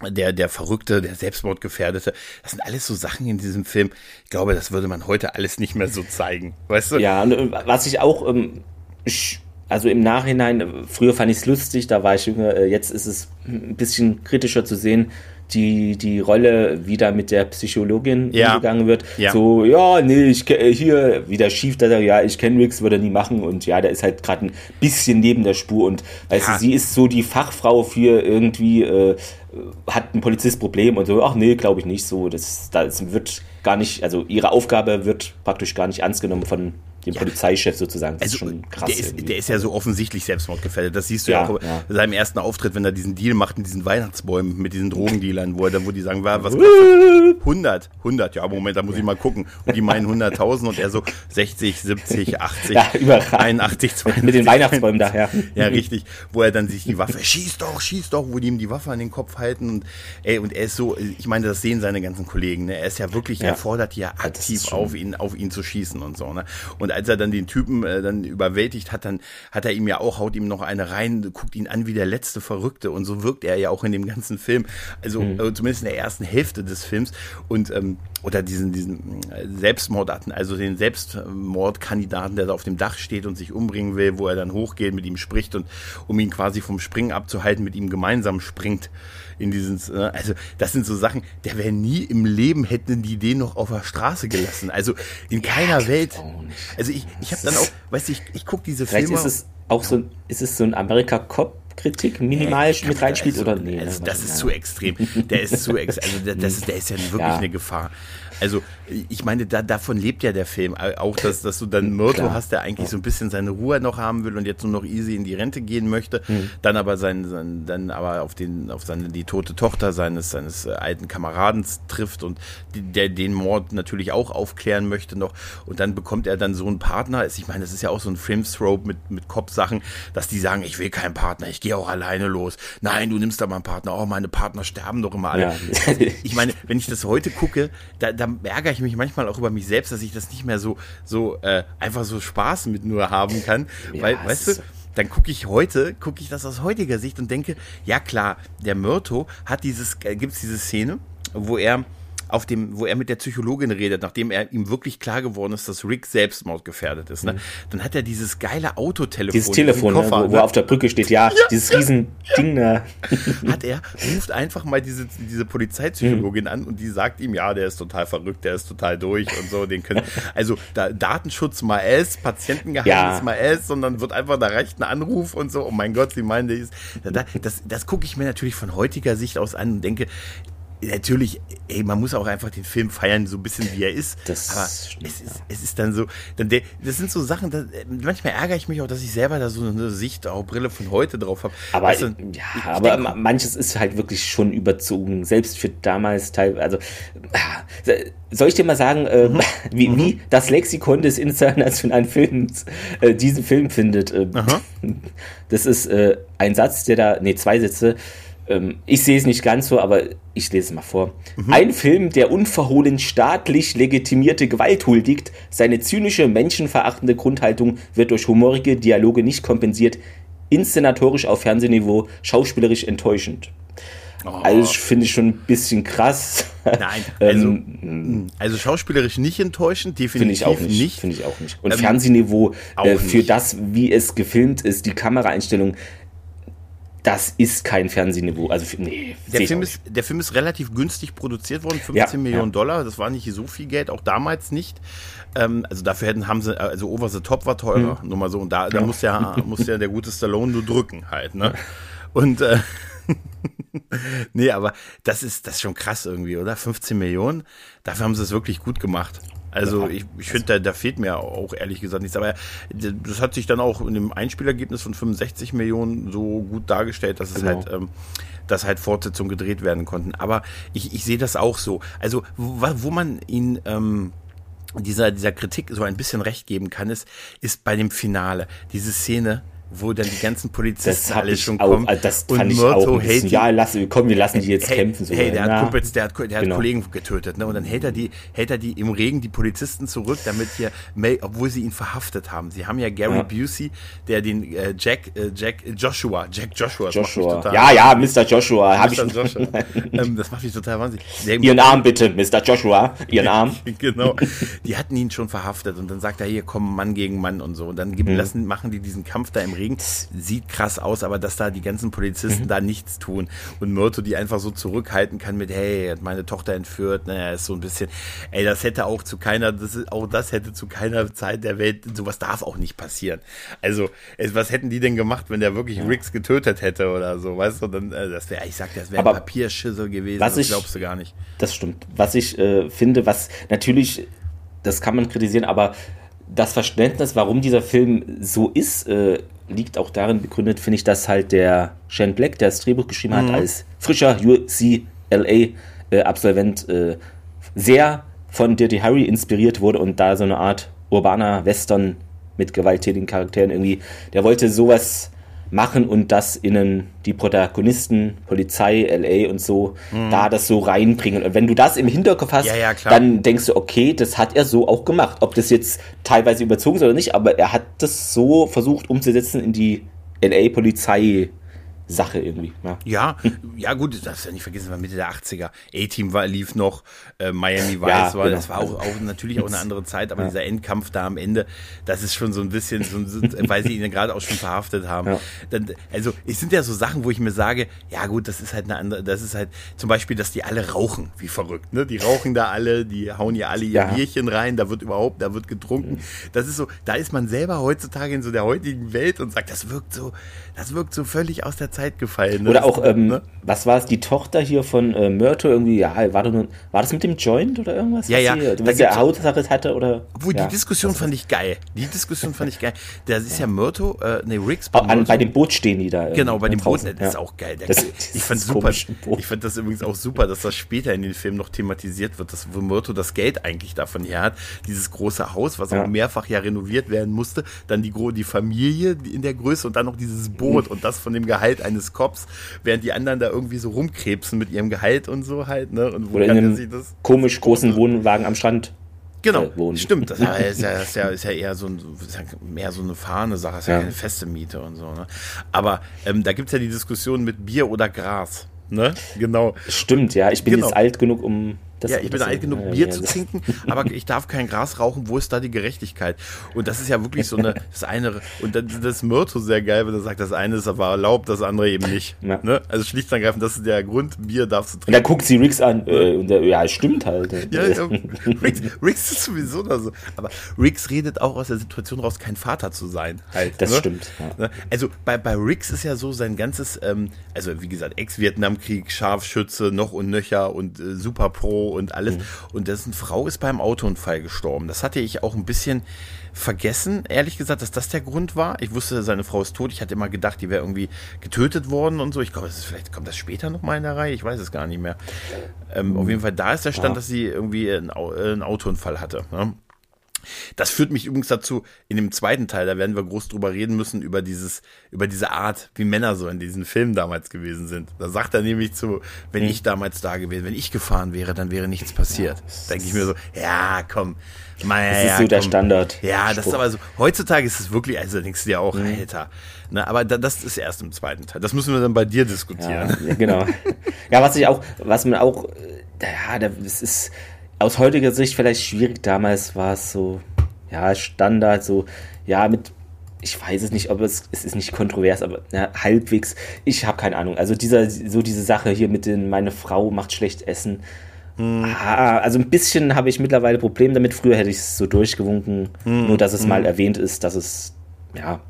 der, der Verrückte, der Selbstmordgefährdete, das sind alles so Sachen in diesem Film. Ich glaube, das würde man heute alles nicht mehr so zeigen. Weißt du? Ja, äh, was ich auch ähm, also im Nachhinein, früher fand ich es lustig, da war ich jünger, äh, jetzt ist es ein bisschen kritischer zu sehen, die, die Rolle, wie da mit der Psychologin ja. umgegangen wird. Ja. So, ja, nee, ich äh, hier wieder schief, da, ja, ich kenne Rix, würde er nie machen und ja, der ist halt gerade ein bisschen neben der Spur und weißt ja. du, sie ist so die Fachfrau für irgendwie, äh, hat ein Polizistproblem und so, ach nee, glaube ich nicht so, das, das wird gar nicht, also ihre Aufgabe wird praktisch gar nicht ernst genommen von dem ja. Polizeichef sozusagen. Das also, ist schon krass. Der ist, der ist, ja so offensichtlich selbstmordgefährdet. Das siehst du ja, ja auch ja. bei seinem ersten Auftritt, wenn er diesen Deal macht in diesen Weihnachtsbäumen mit diesen Drogendealern, wo, er, wo die sagen, was 100, 100, ja, Moment, da muss ich mal gucken. Und die meinen 100.000 und er so 60, 70, 80, ja, 81, 20. Mit den Weihnachtsbäumen daher. Ja, richtig. Wo er dann sich die Waffe, schieß doch, schieß doch, wo die ihm die Waffe an den Kopf halten. Und, ey, und er ist so, ich meine, das sehen seine ganzen Kollegen. Ne? Er ist ja wirklich, er fordert ja aktiv auf ihn, auf ihn zu schießen und so. Ne? Und als er dann den Typen äh, dann überwältigt hat, dann hat er ihm ja auch, haut ihm noch eine rein, guckt ihn an wie der letzte Verrückte und so wirkt er ja auch in dem ganzen Film. Also mhm. äh, zumindest in der ersten Hälfte des Films und ähm, oder diesen, diesen äh, Selbstmordaten, also den Selbstmordkandidaten, der da auf dem Dach steht und sich umbringen will, wo er dann hochgeht, mit ihm spricht und um ihn quasi vom Springen abzuhalten, mit ihm gemeinsam springt in diesen, äh, also das sind so Sachen, der wäre nie im Leben hätten die den noch auf der Straße gelassen. Also in keiner ja, Welt. Also ich, ich habe dann auch, weißt du, ich, ich gucke diese Vielleicht Filme. Ist es auch so, ist es so ein Amerika-Cop? Kritik minimal nee, mit reinspielt also, oder nee? Also, das ist zu extrem. Der ist zu ex also der, das ist, der ist ja wirklich ja. eine Gefahr. Also ich meine, da, davon lebt ja der Film. Auch, dass, dass du dann Myrto hast, der eigentlich so ein bisschen seine Ruhe noch haben will und jetzt nur noch easy in die Rente gehen möchte, mhm. dann aber sein, sein, dann aber auf den, auf seine, die tote Tochter seines, seines äh, alten Kameradens trifft und der den Mord natürlich auch aufklären möchte noch. Und dann bekommt er dann so einen Partner. Ich meine, das ist ja auch so ein Filmstrope mit, mit Cop-Sachen, dass die sagen, ich will keinen Partner, ich gehe auch alleine los. Nein, du nimmst da mal einen Partner. Oh, meine Partner sterben doch immer alle. Ja. ich meine, wenn ich das heute gucke, da, da ärgere ich mich manchmal auch über mich selbst, dass ich das nicht mehr so, so äh, einfach so Spaß mit nur haben kann. Ja, Weil, weißt du, dann gucke ich heute, gucke ich das aus heutiger Sicht und denke, ja klar, der Myrto hat dieses, äh, gibt es diese Szene, wo er auf dem, wo er mit der Psychologin redet, nachdem er ihm wirklich klar geworden ist, dass Rick Selbstmord gefährdet ist, ne? Mhm. dann hat er dieses geile Autotelefon. Dieses Telefon, ne, Koffer, ne, wo, wo ne? auf der Brücke steht, ja, ja dieses riesen ja. Ding da. Hat er, ruft einfach mal diese, diese Polizeipsychologin mhm. an und die sagt ihm, ja, der ist total verrückt, der ist total durch und so, den können, also da, Datenschutz mal S, Patientengeheimnis ja. mal S, sondern wird einfach, da reicht ein Anruf und so, oh mein Gott, sie meinen, das, das, das gucke ich mir natürlich von heutiger Sicht aus an und denke, natürlich, ey, man muss auch einfach den Film feiern, so ein bisschen wie er ist. Das aber stimmt, es, ist, ja. es ist dann so, dann der, das sind so Sachen, da, manchmal ärgere ich mich auch, dass ich selber da so eine Sicht, auch Brille von heute drauf habe. Aber, du, ja, aber denke, manches ist halt wirklich schon überzogen, selbst für damals teilweise. Also, soll ich dir mal sagen, äh, mhm. wie, wie mhm. das Lexikon des internationalen Films äh, diesen Film findet? Äh, das ist äh, ein Satz, der da, nee, zwei Sätze ähm, ich sehe es nicht ganz so, aber ich lese es mal vor. Mhm. Ein Film, der unverhohlen staatlich legitimierte Gewalt huldigt, seine zynische, menschenverachtende Grundhaltung wird durch humorige Dialoge nicht kompensiert, inszenatorisch auf Fernsehniveau, schauspielerisch enttäuschend. Oh. Also finde ich schon ein bisschen krass. Nein, also, ähm, also schauspielerisch nicht enttäuschend, definitiv Finde ich auch nicht. nicht. Finde ich auch nicht. Und ähm, Fernsehniveau äh, für nicht. das, wie es gefilmt ist, die Kameraeinstellung, das ist kein Fernsehniveau. Also, nee, der, Film ist, der Film ist relativ günstig produziert worden, 15 ja, Millionen ja. Dollar. Das war nicht so viel Geld, auch damals nicht. Ähm, also dafür hätten, haben sie, also Over the Top war teurer, mhm. nur mal so. Und da, ja. da muss ja, muss ja der gute Stallone nur drücken halt, ne? Und äh, nee, aber das ist, das ist schon krass irgendwie, oder? 15 Millionen, dafür haben sie es wirklich gut gemacht. Also ich, ich finde, da, da fehlt mir auch ehrlich gesagt nichts. Aber das hat sich dann auch in dem Einspielergebnis von 65 Millionen so gut dargestellt, dass es genau. halt, ähm, dass halt Fortsetzungen gedreht werden konnten. Aber ich, ich sehe das auch so. Also wo, wo man ihn ähm, dieser, dieser Kritik so ein bisschen recht geben kann, ist, ist bei dem Finale. Diese Szene, wo dann die ganzen Polizisten alle schon auch, kommen. Also das und fand Myrto auch hält die, ja, lass, komm, wir lassen die jetzt hey, kämpfen. So hey, der hat, Kumpels, der hat, der genau. hat Kollegen getötet, ne? Und dann hält er die, hält er die im Regen die Polizisten zurück, damit hier, obwohl sie ihn verhaftet haben. Sie haben ja Gary ja. Busey, der den äh, Jack, äh, Jack Joshua, Jack Joshua, Joshua. ja, ja, Mr. Joshua, habe ich. Joshua. ähm, das macht mich total wahnsinnig. Der Ihren Arm bitte, Mr. Joshua, Ihren Arm. genau. Die hatten ihn schon verhaftet und dann sagt er hier, komm, Mann gegen Mann und so. Und dann geben, mhm. lassen, machen die diesen Kampf da im Regen. Sie sieht krass aus, aber dass da die ganzen Polizisten mhm. da nichts tun und Myrto die einfach so zurückhalten kann mit, hey, hat meine Tochter entführt, naja, ist so ein bisschen, ey, das hätte auch zu keiner, das ist, auch das hätte zu keiner Zeit der Welt, sowas darf auch nicht passieren. Also, was hätten die denn gemacht, wenn der wirklich ja. Riggs getötet hätte oder so, weißt du, dann, äh, das wäre, ich sag, das wäre ein Papierschüssel gewesen, was das ich, glaubst du gar nicht. Das stimmt. Was ich äh, finde, was natürlich, das kann man kritisieren, aber das Verständnis, warum dieser Film so ist, äh, liegt auch darin begründet, finde ich, dass halt der Shane Black, der das Drehbuch geschrieben mhm. hat, als frischer UCLA-Absolvent äh, äh, sehr von Dirty Harry inspiriert wurde und da so eine Art urbaner Western mit gewalttätigen Charakteren irgendwie, der wollte sowas machen und das in die Protagonisten, Polizei, LA und so, mhm. da das so reinbringen. Und wenn du das im Hinterkopf hast, ja, ja, dann denkst du, okay, das hat er so auch gemacht. Ob das jetzt teilweise überzogen ist oder nicht, aber er hat das so versucht umzusetzen in die LA-Polizei. Sache irgendwie. Ja, ja, ja gut, das darfst ja nicht vergessen, war Mitte der 80er. A-Team war, lief noch, äh, Miami Vice ja, war, genau. das war auch, auch natürlich auch eine andere Zeit, aber ja. dieser Endkampf da am Ende, das ist schon so ein bisschen, so, weil sie ihn gerade auch schon verhaftet haben. Ja. Dann, also es sind ja so Sachen, wo ich mir sage, ja gut, das ist halt eine andere, das ist halt zum Beispiel, dass die alle rauchen, wie verrückt, ne? Die rauchen da alle, die hauen ja alle ihr Bierchen rein, da wird überhaupt, da wird getrunken. Das ist so, da ist man selber heutzutage in so der heutigen Welt und sagt, das wirkt so, das wirkt so völlig aus der Zeit gefallen. Ne? Oder auch, ähm, ne? was war es, die Tochter hier von äh, Myrto irgendwie, ja, war, das, war das mit dem Joint oder irgendwas? Ja, ja. Sie, was der Hautsache hatte oder? Obwohl, ja, die Diskussion fand ich geil. Die Diskussion fand ich geil. Das ist ja, ja Myrto, äh, nee, Riggs. Bei, An, bei dem Boot stehen die da. Genau, bei dem Boot, das ja. ist auch geil. Der, das, ich fand super, ich fand das übrigens auch super, dass das später in den Film noch thematisiert wird, dass wo Myrto das Geld eigentlich davon her hat, dieses große Haus, was auch mehrfach ja renoviert werden musste, dann die, die Familie in der Größe und dann noch dieses Boot mhm. und das von dem Gehalt eines Cops, während die anderen da irgendwie so rumkrebsen mit ihrem Gehalt und so halt, ne? Und wo Oder kann in einem das komisch großen Wohnwagen am Strand. Genau, äh, stimmt. Das ist ja, ist, ja, ist ja eher so ein, mehr so eine fahrende Sache, das ist ja, ja keine feste Miete und so. Ne? Aber ähm, da gibt es ja die Diskussion mit Bier oder Gras. Ne? Genau. Stimmt, ja. Ich bin genau. jetzt alt genug, um das, ja, ich bin alt genug, Bier zu trinken, aber ich darf kein Gras rauchen. Wo ist da die Gerechtigkeit? Und das ist ja wirklich so eine, das eine, und das, ist Myrto sehr geil, wenn er sagt, das eine ist aber erlaubt, das andere eben nicht. Ja. Ne? Also schlicht und ergreifend, das ist der Grund, Bier darfst du trinken. Und dann guckt sie Riggs an, äh, und der, ja, stimmt halt. Ja, ja Riggs, Riggs ist sowieso da so. Aber Riggs redet auch aus der Situation raus, kein Vater zu sein. Halt, das ne? stimmt. Ja. Ne? Also bei, bei Riggs ist ja so sein ganzes, ähm, also wie gesagt, Ex-Vietnamkrieg, Scharfschütze, noch und nöcher und äh, Super Pro und alles. Mhm. Und dessen Frau ist beim Autounfall gestorben. Das hatte ich auch ein bisschen vergessen, ehrlich gesagt, dass das der Grund war. Ich wusste, seine Frau ist tot. Ich hatte immer gedacht, die wäre irgendwie getötet worden und so. Ich glaube, vielleicht kommt das später nochmal in der Reihe. Ich weiß es gar nicht mehr. Ähm, mhm. Auf jeden Fall, da ist der Stand, ja. dass sie irgendwie einen, einen Autounfall hatte. Ne? Das führt mich übrigens dazu, in dem zweiten Teil, da werden wir groß drüber reden müssen, über dieses, über diese Art, wie Männer so in diesen Filmen damals gewesen sind. Da sagt er nämlich zu, wenn hm. ich damals da gewesen, wenn ich gefahren wäre, dann wäre nichts passiert. Ja, Denke ich mir so, ja, komm. Mal, das ist ja, so komm. der Standard. Ja, das ist aber so, heutzutage ist es wirklich, also denkst du dir auch, mhm. Alter. Ne, aber da, das ist erst im zweiten Teil. Das müssen wir dann bei dir diskutieren. Ja, genau. ja, was ich auch, was man auch, äh, ja, das ist, aus heutiger Sicht vielleicht schwierig. Damals war es so, ja, Standard, so, ja, mit, ich weiß es nicht, ob es, es ist nicht kontrovers, aber ja, halbwegs, ich habe keine Ahnung. Also dieser, so diese Sache hier mit den, meine Frau macht schlecht Essen. Hm. Ah, also ein bisschen habe ich mittlerweile Probleme damit. Früher hätte ich es so durchgewunken, hm. nur dass es hm. mal erwähnt ist, dass es, ja,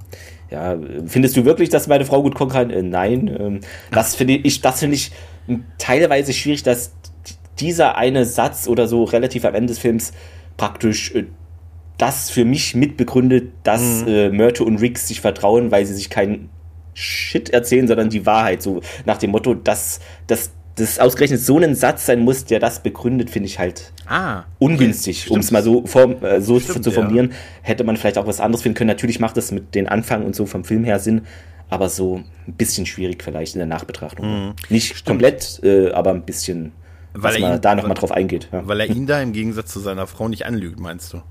ja, findest du wirklich, dass meine Frau gut kochen kann? Äh, nein. Ähm, das finde ich, das finde ich teilweise schwierig, dass dieser eine Satz oder so relativ am Ende des Films praktisch äh, das für mich mitbegründet, dass mhm. äh, Myrtle und Riggs sich vertrauen, weil sie sich keinen Shit erzählen, sondern die Wahrheit. So nach dem Motto, dass, dass das ausgerechnet so ein Satz sein muss, der das begründet, finde ich halt ah, ungünstig, um es mal so, form, äh, so Stimmt, zu formulieren. Ja. Hätte man vielleicht auch was anderes finden können. Natürlich macht das mit den Anfang und so vom Film her Sinn, aber so ein bisschen schwierig vielleicht in der Nachbetrachtung. Mhm. Nicht Stimmt. komplett, äh, aber ein bisschen weil man ihn, da nochmal drauf eingeht. Ja. Weil er ihn da im Gegensatz zu seiner Frau nicht anlügt, meinst du?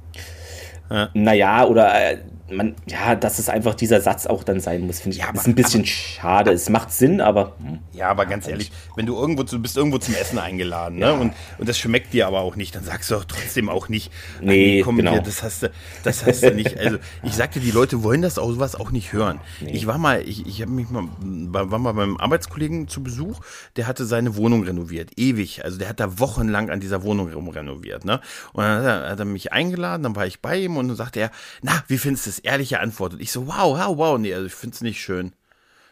Ja. Naja, oder äh, man, ja, dass es einfach dieser Satz auch dann sein muss, finde ich. Ja, aber, ist ein bisschen aber, schade. Es macht Sinn, aber. Hm. Ja, aber ganz ehrlich, wenn du irgendwo, du bist irgendwo zum Essen eingeladen, ne? ja. ne? Und, und das schmeckt dir aber auch nicht, dann sagst du doch trotzdem auch nicht, nee, komm genau. hier, das hast du, das hast du nicht. Also ich sagte, die Leute wollen das auch sowas auch nicht hören. Nee. Ich war mal, ich, ich habe mich mal, war mal beim Arbeitskollegen zu Besuch, der hatte seine Wohnung renoviert, ewig. Also der hat da wochenlang an dieser Wohnung renoviert, ne? Und dann hat er, hat er mich eingeladen, dann war ich bei ihm und dann sagte er, na, wie findest du das? Ehrliche Antwort. Und ich so, wow, wow, wow, nee, also ich finde es nicht schön.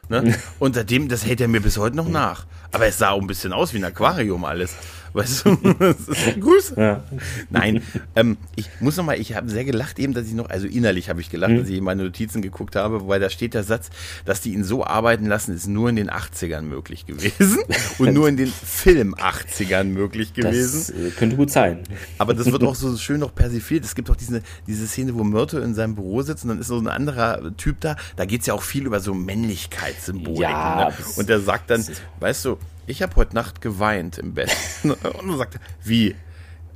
Ne? Und seitdem, das hält er mir bis heute noch nach. Aber es sah auch ein bisschen aus wie ein Aquarium alles. Weißt du, Grüße. Ja. Nein, ähm, ich muss nochmal, ich habe sehr gelacht eben, dass ich noch, also innerlich habe ich gelacht, mhm. dass ich in meine Notizen geguckt habe, weil da steht der Satz, dass die ihn so arbeiten lassen, ist nur in den 80ern möglich gewesen und nur in den Film 80ern möglich gewesen. Das äh, könnte gut sein. Aber das wird auch so schön noch persifliert. Es gibt auch diese, diese Szene, wo Myrtle in seinem Büro sitzt und dann ist so ein anderer Typ da. Da geht es ja auch viel über so Männlichkeitssymbolik. Ja, ne? Und der sagt dann, weißt du, ich habe heute Nacht geweint im Bett. Und dann sagte, wie?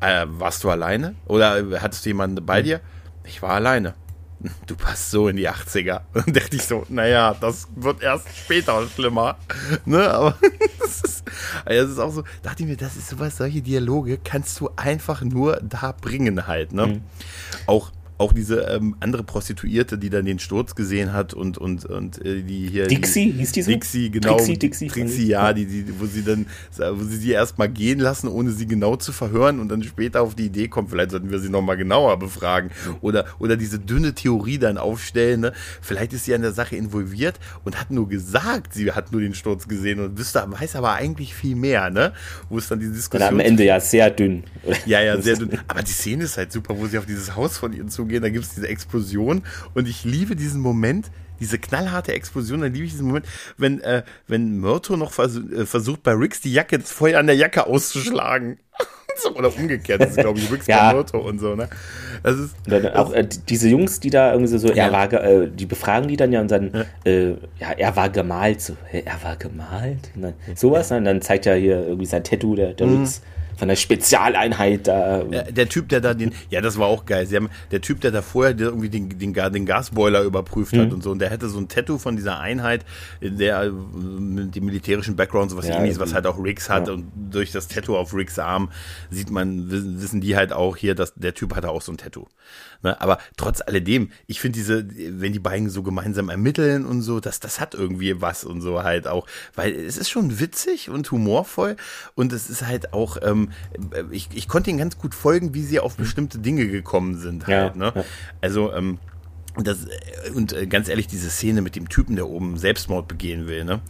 Äh, warst du alleine? Oder hattest du jemanden bei dir? Ich war alleine. Du passt so in die 80er. Und dachte ich so, naja, das wird erst später schlimmer. Ne, aber das ist, das ist auch so, dachte ich mir, das ist sowas, solche Dialoge kannst du einfach nur da bringen halt, ne? Mhm. Auch auch diese ähm, andere Prostituierte, die dann den Sturz gesehen hat und und und äh, die hier Dixie die, hieß die so? Dixie genau Dixie Dixie, Dixie ja, die, die wo sie dann wo sie sie erstmal gehen lassen, ohne sie genau zu verhören und dann später auf die Idee kommt, vielleicht sollten wir sie noch mal genauer befragen oder oder diese dünne Theorie dann aufstellen, ne? Vielleicht ist sie an der Sache involviert und hat nur gesagt, sie hat nur den Sturz gesehen und wüsste, weiß aber eigentlich viel mehr, ne? Wo es dann diese Diskussion und am Ende ja sehr dünn. Ja, ja, sehr dünn, aber die Szene ist halt super, wo sie auf dieses Haus von ihr zugeht gehen, da gibt es diese Explosion und ich liebe diesen Moment, diese knallharte Explosion, dann liebe ich diesen Moment, wenn, äh, wenn Myrto noch vers äh, versucht, bei Rix die Jacke, das Feuer an der Jacke auszuschlagen. Oder umgekehrt, das ist, glaube ich, Rix ja. bei Myrto und so, ne? Das ist, dann auch äh, diese Jungs, die da irgendwie so, ja. er war, äh, die befragen die dann ja und dann, ja, äh, ja er war gemalt, so, er war gemalt? Nein, sowas, ja. ne? und dann zeigt er hier irgendwie sein Tattoo, der, der mhm. Rix von der Spezialeinheit da. Der, der, Typ, der da den, ja, das war auch geil. Sie haben, der Typ, der da vorher der irgendwie den, den, den Gasboiler überprüft mhm. hat und so, und der hätte so ein Tattoo von dieser Einheit, der äh, mit dem militärischen Background, sowas ja, ähnliches, was halt auch Riggs hat, ja. und durch das Tattoo auf Riggs Arm sieht man, wissen die halt auch hier, dass der Typ hatte auch so ein Tattoo. Ne? Aber trotz alledem, ich finde diese, wenn die beiden so gemeinsam ermitteln und so, das, das hat irgendwie was und so halt auch, weil es ist schon witzig und humorvoll und es ist halt auch, ähm, ich, ich konnte ihnen ganz gut folgen, wie sie auf bestimmte Dinge gekommen sind halt. Ja, ne? Ja. Also, ähm, das, und äh, ganz ehrlich, diese Szene mit dem Typen, der oben Selbstmord begehen will, ne?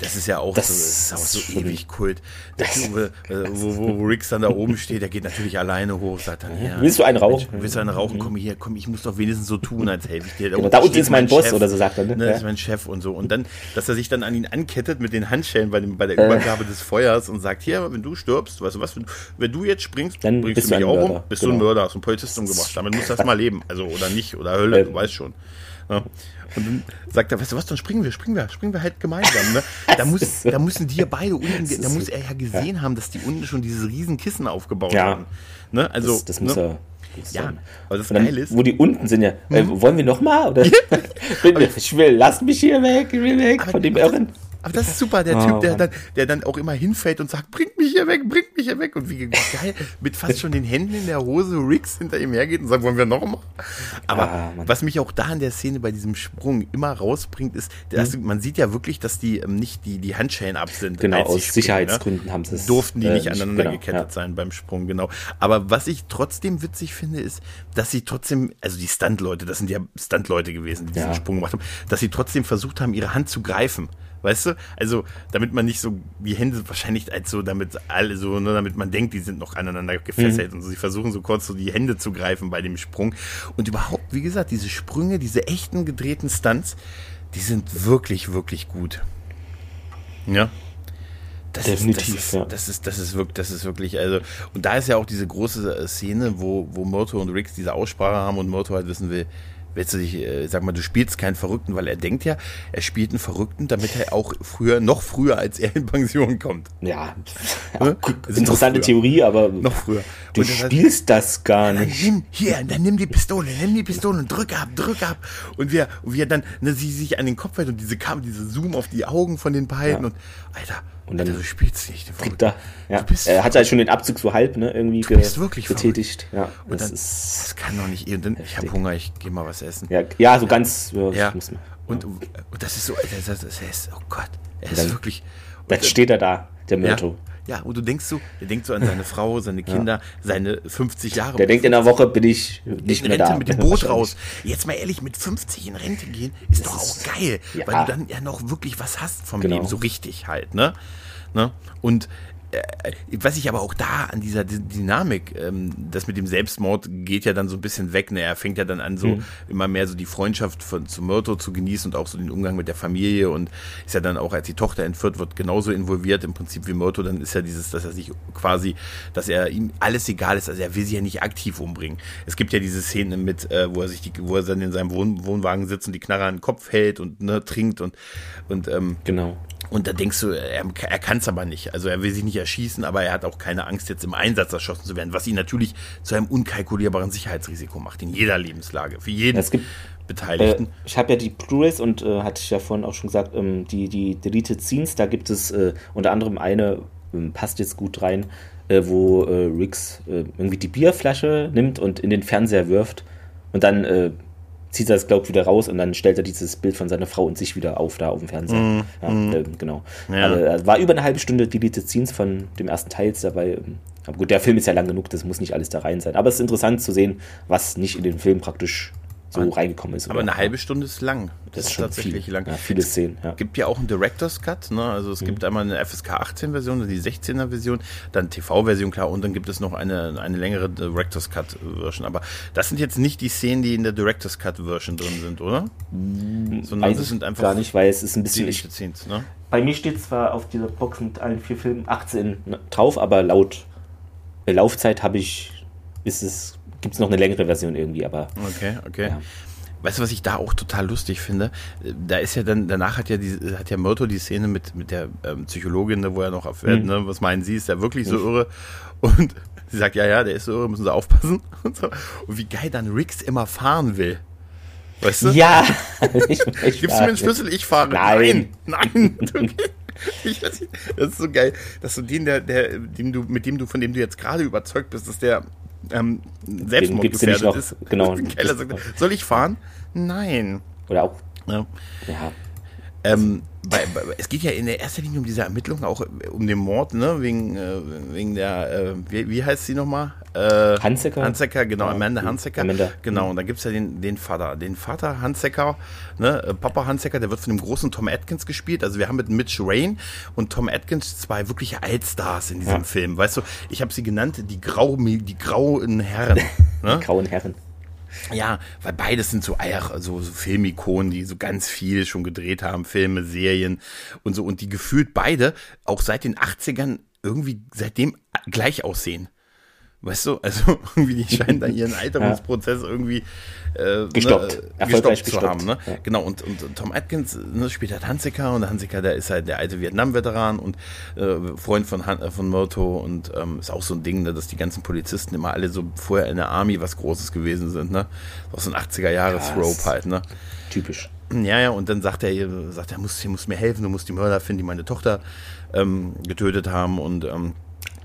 Das ist ja auch das so, ist auch so ewig Kult. Das, wo, äh, wo, wo, wo Riggs dann da oben steht, der geht natürlich alleine hoch, sagt dann, ja, willst du einen rauchen? Willst du einen rauchen? Komm hier, komm, ich muss doch wenigstens so tun, als helfe ich dir. Genau, da unten ist mein Boss Chef, oder so sagt er, ne? ne? Das ist mein Chef und so. Und dann, dass er sich dann an ihn ankettet mit den Handschellen bei, dem, bei der äh. Übergabe des Feuers und sagt, hier, wenn du stirbst, weißt du was, wenn, wenn du jetzt springst, dann bringst du mich auch um, bist genau. du ein genau. Mörder, hast einen Polizisten umgebracht. Damit musst du erst mal leben. Also, oder nicht, oder Hölle, du weißt schon. Ja. Und dann sagt er, weißt du was, dann springen wir, springen wir, springen wir halt gemeinsam. Ne? Da, muss, da müssen die ja beide unten, da muss er ja gesehen ja. haben, dass die unten schon diese riesen Kissen aufgebaut ja. haben. Ne? Also, das, das muss ne? er. Ja, aber das dann, Geile ist. Wo die unten sind ja. Äh, mhm. wollen wir nochmal? ich will, lass mich hier weg, ich will weg von dem Irren. Aber das ist super, der oh, Typ, der dann, der dann auch immer hinfällt und sagt, bringt mich hier weg, bringt mich hier weg. Und wie geil, mit fast schon den Händen in der Hose Riggs hinter ihm hergeht und sagt, wollen wir noch mal? Aber ah, was mich auch da in der Szene bei diesem Sprung immer rausbringt, ist, dass mhm. man sieht ja wirklich, dass die ähm, nicht die, die Handschellen ab sind. Genau, aus springen, Sicherheitsgründen ne? haben sie es. Durften die äh, nicht aneinander genau, gekettet ja. sein beim Sprung, genau. Aber was ich trotzdem witzig finde, ist, dass sie trotzdem, also die Stunt-Leute, das sind ja Stunt-Leute gewesen, die diesen ja. Sprung gemacht haben, dass sie trotzdem versucht haben, ihre Hand zu greifen. Weißt du? Also, damit man nicht so, die Hände wahrscheinlich als so, damit alle so, nur damit man denkt, die sind noch aneinander gefesselt mhm. und so. Sie versuchen so kurz so die Hände zu greifen bei dem Sprung. Und überhaupt, wie gesagt, diese Sprünge, diese echten gedrehten Stunts, die sind wirklich, wirklich gut. Ja. Das Definitiv, ist, das, ja. das ist, das ist wirklich, das ist wirklich, also, und da ist ja auch diese große Szene, wo, wo Murto und Riggs diese Aussprache haben und Murto halt wissen will, willst du dich, äh, sag mal, du spielst keinen Verrückten, weil er denkt ja, er spielt einen Verrückten, damit er auch früher, noch früher als er in Pension kommt. Ja, ne? interessante Theorie, aber noch früher. Du spielst das, das gar nicht. Nimm, hier, dann nimm die Pistole, nimm die Pistole und drück ab, drück ab. Und wir, und wir dann, ne, sie sich an den Kopf hält und diese Kam, diese Zoom auf die Augen von den beiden ja. und, Alter, und dann du spielst nicht. Er, ja. er hat ja schon den Abzug so halb ne, irgendwie wirklich betätigt. Ja, und das, dann, ist das kann doch nicht. Ich habe Hunger, ich gehe mal was essen. Ja, ja so ganz. Ja, ja. Und, und, das ist so, das, das ist, oh Gott, er ist dann, wirklich. Dann steht er da, der Myrto. Ja, und du denkst so, der denkt so an seine Frau, seine Kinder, ja. seine 50 Jahre. Der denkt in der Woche bin ich nicht mehr Rente da. mit dem Boot raus. Jetzt mal ehrlich, mit 50 in Rente gehen, ist das doch auch geil, ja. weil du dann ja noch wirklich was hast vom genau. Leben, so richtig halt, ne? ne? Und was ich aber auch da an dieser Dynamik, ähm, das mit dem Selbstmord geht ja dann so ein bisschen weg. Ne? Er fängt ja dann an, so mhm. immer mehr so die Freundschaft von, zu Myrto zu genießen und auch so den Umgang mit der Familie und ist ja dann auch, als die Tochter entführt wird, genauso involviert im Prinzip wie Myrto. Dann ist ja dieses, dass er sich quasi, dass er ihm alles egal ist. Also er will sie ja nicht aktiv umbringen. Es gibt ja diese Szene mit, äh, wo er sich die, wo er dann in seinem Wohn Wohnwagen sitzt und die Knarre an den Kopf hält und ne, trinkt und, und ähm, genau. Und da denkst du, er, er kann es aber nicht. Also er will sich nicht erschießen, aber er hat auch keine Angst, jetzt im Einsatz erschossen zu werden, was ihn natürlich zu einem unkalkulierbaren Sicherheitsrisiko macht, in jeder Lebenslage, für jeden gibt, Beteiligten. Äh, ich habe ja die Blu-rays und äh, hatte ich ja vorhin auch schon gesagt, ähm, die, die Deleted Scenes, da gibt es äh, unter anderem eine, ähm, passt jetzt gut rein, äh, wo äh, Riggs äh, irgendwie die Bierflasche nimmt und in den Fernseher wirft und dann zieht er das, glaube ich, wieder raus und dann stellt er dieses Bild von seiner Frau und sich wieder auf da auf dem Fernseher. Mm, ja, mm. Äh, genau. Ja. Also, äh, war über eine halbe Stunde Deleted Scenes von dem ersten Teil dabei. Aber gut, der Film ist ja lang genug, das muss nicht alles da rein sein. Aber es ist interessant zu sehen, was nicht in den Film praktisch so und, reingekommen ist. Aber eine halbe Stunde ist lang. Das, das ist schon tatsächlich viel. lang. Ja, viele Szenen. Ja. Gibt ja auch einen Director's Cut. Ne? Also es mhm. gibt einmal eine FSK 18 Version, die 16er Version, dann TV-Version klar und dann gibt es noch eine, eine längere Director's Cut Version. Aber das sind jetzt nicht die Szenen, die in der Director's Cut Version drin sind, oder? Mhm. Sondern das sind einfach gar nicht, weil es ist ein bisschen ich, Scenes, ne? Bei mir steht zwar auf dieser Box mit allen vier Filmen 18 drauf, aber laut Laufzeit habe ich ist es gibt es noch eine längere Version irgendwie, aber. Okay, okay. Ja. Weißt du, was ich da auch total lustig finde? Da ist ja dann, danach hat ja die, hat ja Myrto die Szene mit, mit der ähm, Psychologin, ne, wo er noch erfährt, mhm. ne, was meinen Sie, ist der wirklich so mhm. irre? Und sie sagt, ja, ja, der ist so irre, müssen Sie aufpassen. Und, so. und wie geil dann Riggs immer fahren will. Weißt du? Ja. ich, ich Gibst du mir einen Schlüssel? Ich fahre. Nein. Nein. nein. Ich das ist so geil, dass du den, der, der, dem du, mit dem du, von dem du jetzt gerade überzeugt bist, dass der ähm, Selbstmordgefährdet ist. Genau. sagt, soll ich fahren? Nein. Oder auch. Ja. ja. Ähm, bei, bei, es geht ja in der erster Linie um diese Ermittlungen, auch um den Mord, ne? Wegen, äh, wegen der, äh, wie, wie heißt sie nochmal? Äh, Hansecker. Hansecker, genau, ja, Amanda Hansecker. Amanda. Genau, und da gibt es ja den, den Vater. Den Vater Hansecker, ne? Äh, Papa Hansecker, der wird von dem großen Tom Atkins gespielt. Also wir haben mit Mitch Rain und Tom Atkins zwei wirkliche Altstars in diesem ja. Film. Weißt du, ich habe sie genannt, die, Grau, die grauen Herren. ne? Die grauen Herren. Ja, weil beides sind so, so, so Filmikonen, die so ganz viel schon gedreht haben, Filme, Serien und so, und die gefühlt beide auch seit den 80ern irgendwie seitdem gleich aussehen. Weißt du, also irgendwie die scheinen da ihren Alterungsprozess ja. irgendwie äh, gestoppt, ne, gestoppt zu haben. Ne? Ja. Genau, und, und Tom Atkins ne, spielt halt Hansiker und der Hansiker, der ist halt der alte Vietnam-Veteran und äh, Freund von, Han, äh, von Murto und ähm, ist auch so ein Ding, ne, dass die ganzen Polizisten immer alle so vorher in der Army was Großes gewesen sind. Ne? Auch so ein 80er-Jahres-Rope halt. Ne? Typisch. Ja, ja, und dann sagt er, sagt er, muss, muss mir helfen, du musst die Mörder finden, die meine Tochter ähm, getötet haben und ähm,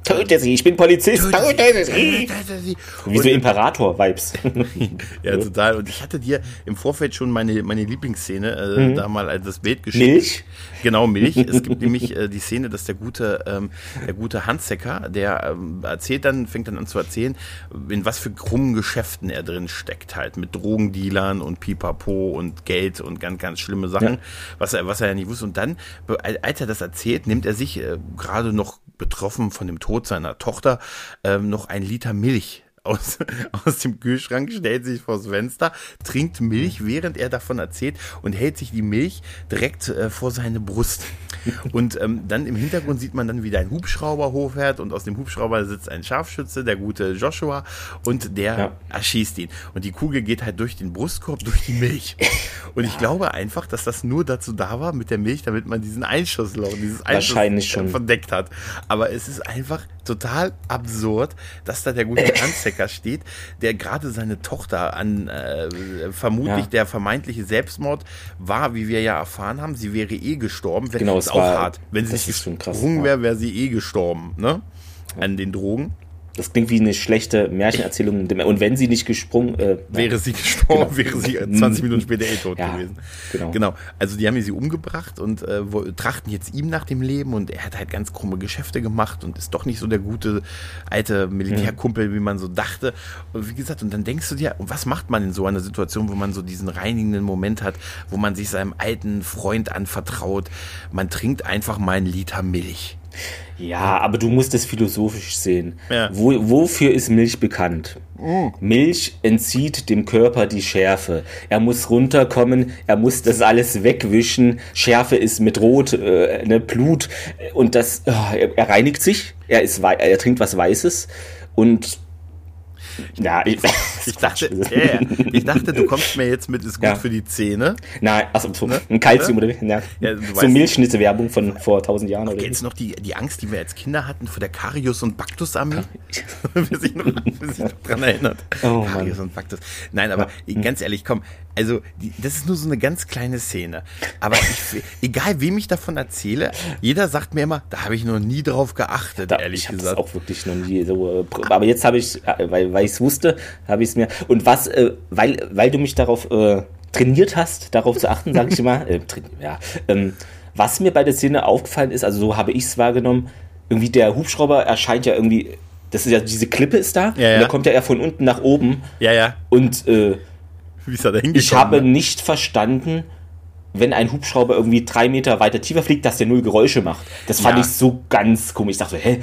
Töte sie, ich bin Polizist, töte, töte sie. Töte sie. Wie so Imperator-Vibes. ja, total. Und ich hatte dir im Vorfeld schon meine, meine Lieblingsszene äh, mhm. da mal als das Bild geschickt. Milch? Genau, Milch. es gibt nämlich äh, die Szene, dass der gute, ähm, der gute Handsecker, der ähm, erzählt dann, fängt dann an zu erzählen, in was für krummen Geschäften er drin steckt halt. Mit Drogendealern und Pipapo und Geld und ganz, ganz schlimme Sachen, ja. was, er, was er ja nicht wusste. Und dann, als er das erzählt, nimmt er sich äh, gerade noch betroffen von dem Tod seiner Tochter ähm, noch ein Liter Milch aus, aus dem Kühlschrank, stellt sich vors Fenster, trinkt Milch, während er davon erzählt und hält sich die Milch direkt äh, vor seine Brust. Und ähm, dann im Hintergrund sieht man dann, wie ein Hubschrauber hochfährt und aus dem Hubschrauber sitzt ein Scharfschütze, der gute Joshua, und der ja. erschießt ihn. Und die Kugel geht halt durch den Brustkorb, durch die Milch. Und ich glaube einfach, dass das nur dazu da war mit der Milch, damit man diesen Einschussloch, dieses Einschuss verdeckt hat. Aber es ist einfach total absurd, dass da der gute Anzecker steht, der gerade seine Tochter an äh, vermutlich ja. der vermeintliche Selbstmord war, wie wir ja erfahren haben. Sie wäre eh gestorben. Wenn genau, es auch war, hart. Wenn sie nicht gesprungen wäre, wäre sie eh gestorben, ne? An den Drogen. Das klingt wie eine schlechte Märchenerzählung. Und wenn sie nicht gesprungen äh, wäre sie gestorben, genau. wäre sie 20 Minuten später eh tot ja, gewesen. Genau. genau. Also die haben sie umgebracht und äh, trachten jetzt ihm nach dem Leben und er hat halt ganz krumme Geschäfte gemacht und ist doch nicht so der gute alte Militärkumpel, wie man so dachte. Und wie gesagt, und dann denkst du dir, was macht man in so einer Situation, wo man so diesen reinigenden Moment hat, wo man sich seinem alten Freund anvertraut? Man trinkt einfach mal ein Liter Milch. Ja, aber du musst es philosophisch sehen. Ja. Wo, wofür ist Milch bekannt? Mm. Milch entzieht dem Körper die Schärfe. Er muss runterkommen, er muss das alles wegwischen. Schärfe ist mit Rot, äh, ne, Blut und das, oh, er, er, reinigt sich. Er ist, er trinkt was Weißes und ja, ich, ich, dachte, yeah, ich dachte, du kommst mir jetzt mit, ist gut ja. für die Zähne. Nein, achso, so, ne? ein Kalzium oder wie? Ja. ja so Milchschnitte-Werbung von vor tausend Jahren. Oder Kennst du noch die, die Angst, die wir als Kinder hatten vor der Karius- und Baktus-Armee? wer, sich noch, wer sich noch dran erinnert. Oh, Karius Mann. und Baktus. Nein, aber ja. ganz ehrlich, komm, also die, das ist nur so eine ganz kleine Szene. Aber ich, egal wem ich davon erzähle, jeder sagt mir immer, da habe ich noch nie drauf geachtet, da, ehrlich ich gesagt. Ich auch wirklich noch nie so. Äh, aber jetzt habe ich, äh, weil, weil ich es wusste, habe ich es mir. Und was, äh, weil, weil du mich darauf äh, trainiert hast, darauf zu achten, sage ich immer. Äh, ja, ähm, was mir bei der Szene aufgefallen ist, also so habe ich es wahrgenommen, irgendwie der Hubschrauber erscheint ja irgendwie, das ist ja diese Klippe ist da, ja, ja. und da kommt ja eher von unten nach oben. Ja, ja. Und äh, Wie ist er da ich habe ne? nicht verstanden, wenn ein Hubschrauber irgendwie drei Meter weiter tiefer fliegt, dass der null Geräusche macht. Das fand ja. ich so ganz komisch. Ich dachte so, hä,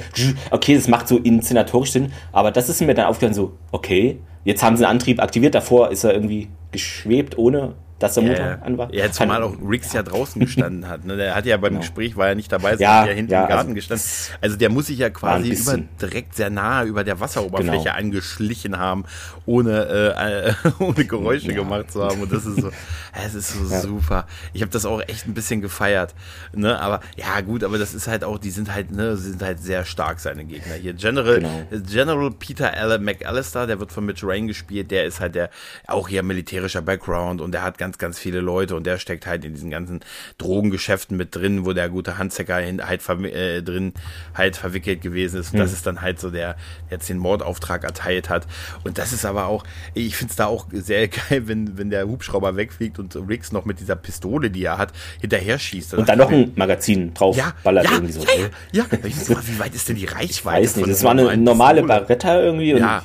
okay, das macht so inszenatorisch Sinn, aber das ist mir dann aufgefallen so, okay, jetzt haben sie einen Antrieb aktiviert, davor ist er irgendwie geschwebt ohne dass der Motor ja, an war. Ja, zumal auch Riggs ja draußen gestanden hat. Ne? Der hat ja beim genau. Gespräch, war ja nicht dabei, sondern ja, ja hinten ja, im Garten also gestanden. Also der muss sich ja quasi über, direkt sehr nah über der Wasseroberfläche genau. angeschlichen haben, ohne, äh, äh ohne Geräusche ja. gemacht zu haben. Und das ist so, es ist so super. Ich habe das auch echt ein bisschen gefeiert. Ne? Aber ja, gut, aber das ist halt auch, die sind halt, ne, sind halt sehr stark, seine Gegner hier. General, genau. General Peter Allen McAllister, der wird von Mitch Rain gespielt, der ist halt der auch hier militärischer Background und der hat ganz ganz, ganz viele Leute und der steckt halt in diesen ganzen Drogengeschäften mit drin, wo der gute Handzecker halt äh, drin halt verwickelt gewesen ist. Und mhm. das ist dann halt so der, der jetzt den Mordauftrag erteilt hat. Und das ist aber auch, ich finde es da auch sehr geil, wenn, wenn der Hubschrauber wegfliegt und Riggs noch mit dieser Pistole, die er hat, hinterher schießt. Und dann noch ein Magazin drauf ja, ballert ja, irgendwie so. Ja, ja, ja. wie weit ist denn die Reichweite? Ich weiß nicht, das war eine normale Barretta irgendwie. ja.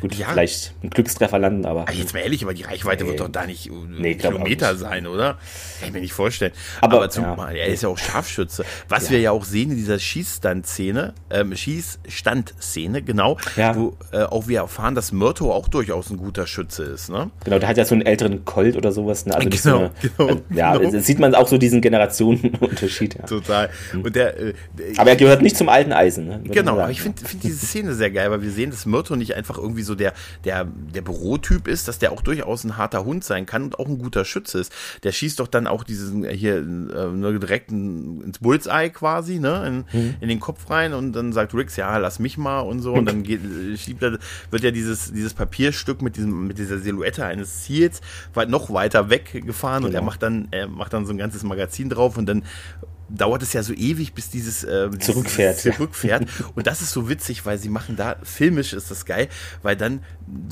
Gut, ja. vielleicht ein Glückstreffer landen, aber. aber jetzt mal ehrlich, aber die Reichweite nee. wird doch da nicht nee, Kilometer sein, oder? Kann ich mir nicht vorstellen. Aber, aber zum, ja. er ist ja auch Scharfschütze. Was ja. wir ja auch sehen in dieser Schießstand-Szene, ähm, Schießstand-Szene, genau, ja. wo äh, auch wir erfahren, dass Myrto auch durchaus ein guter Schütze ist, ne? Genau, der hat ja so einen älteren Colt oder sowas. Ne? Also genau, eine, genau, äh, ja, genau. sieht man auch so diesen Generationenunterschied. Ja. Total. Mhm. Und der, äh, aber er gehört nicht zum alten Eisen, ne? Genau, aber ich finde find diese Szene sehr geil, weil wir sehen, dass Myrto nicht einfach irgendwie so der, der, der Bürotyp ist, dass der auch durchaus ein harter Hund sein kann und auch ein guter Schütze ist. Der schießt doch dann auch diesen äh, hier äh, direkt ins Bullseye quasi, ne, in, mhm. in, den Kopf rein und dann sagt Rix, ja, lass mich mal und so und dann geht, schiebt er, wird ja dieses, dieses Papierstück mit diesem, mit dieser Silhouette eines Ziels weit noch weiter weggefahren genau. und er macht dann, er macht dann so ein ganzes Magazin drauf und dann dauert es ja so ewig, bis dieses, äh, dieses zurückfährt. zurückfährt. Und das ist so witzig, weil sie machen da, filmisch ist das geil, weil dann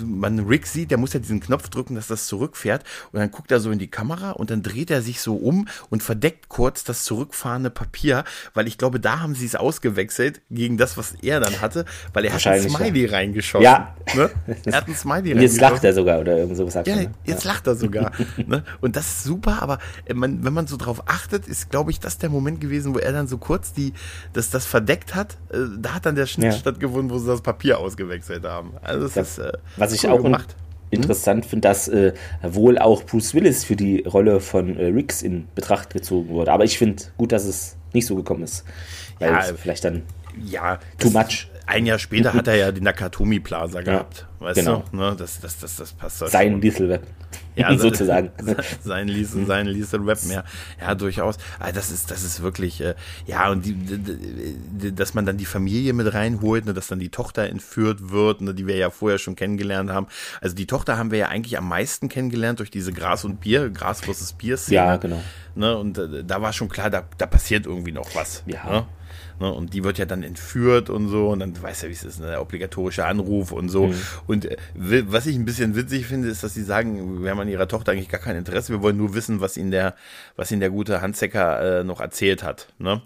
man Rick sieht, der muss ja diesen Knopf drücken, dass das zurückfährt. Und dann guckt er so in die Kamera und dann dreht er sich so um und verdeckt kurz das zurückfahrende Papier, weil ich glaube, da haben sie es ausgewechselt gegen das, was er dann hatte, weil er hat ein Smiley ja. reingeschossen. Ja. Ne? Er hat ein Smiley und Jetzt lacht er sogar oder irgend sowas. Ja, ne? jetzt ja. lacht er sogar. ne? Und das ist super, aber äh, man, wenn man so drauf achtet, ist, glaube ich, das der Moment, Moment gewesen, wo er dann so kurz die, das, das verdeckt hat. Äh, da hat dann der Schnitt ja. stattgefunden, wo sie das Papier ausgewechselt haben. Also das, das ist äh, was ich cool auch gemacht. interessant hm? finde, dass äh, wohl auch Bruce Willis für die Rolle von äh, Riggs in Betracht gezogen wurde. Aber ich finde gut, dass es nicht so gekommen ist. Weil ja, vielleicht dann ja, too much. Ein Jahr später hat er ja die Nakatomi Plaza gehabt. Ja, weißt genau. du? Ne? Das, das, das, das passt Sein Lethal Web. Ja, sozusagen. Sein Lethal, sein Lethal Web mehr. Ja, durchaus. Also das ist, das ist wirklich, äh, ja, und die, die, dass man dann die Familie mit reinholt, ne, dass dann die Tochter entführt wird, ne, die wir ja vorher schon kennengelernt haben. Also die Tochter haben wir ja eigentlich am meisten kennengelernt durch diese Gras und Bier, Gras versus Bier-Szene. Ja, genau. Ne, und äh, da war schon klar, da, da passiert irgendwie noch was. Ja. Ne? Ne? Und die wird ja dann entführt und so. Und dann weißt ja, wie es ist, ne? der obligatorische Anruf und so. Mhm. Und äh, was ich ein bisschen witzig finde, ist, dass sie sagen, wir haben an ihrer Tochter eigentlich gar kein Interesse. Wir wollen nur wissen, was ihnen der, was ihnen der gute Handsecker äh, noch erzählt hat. Ne?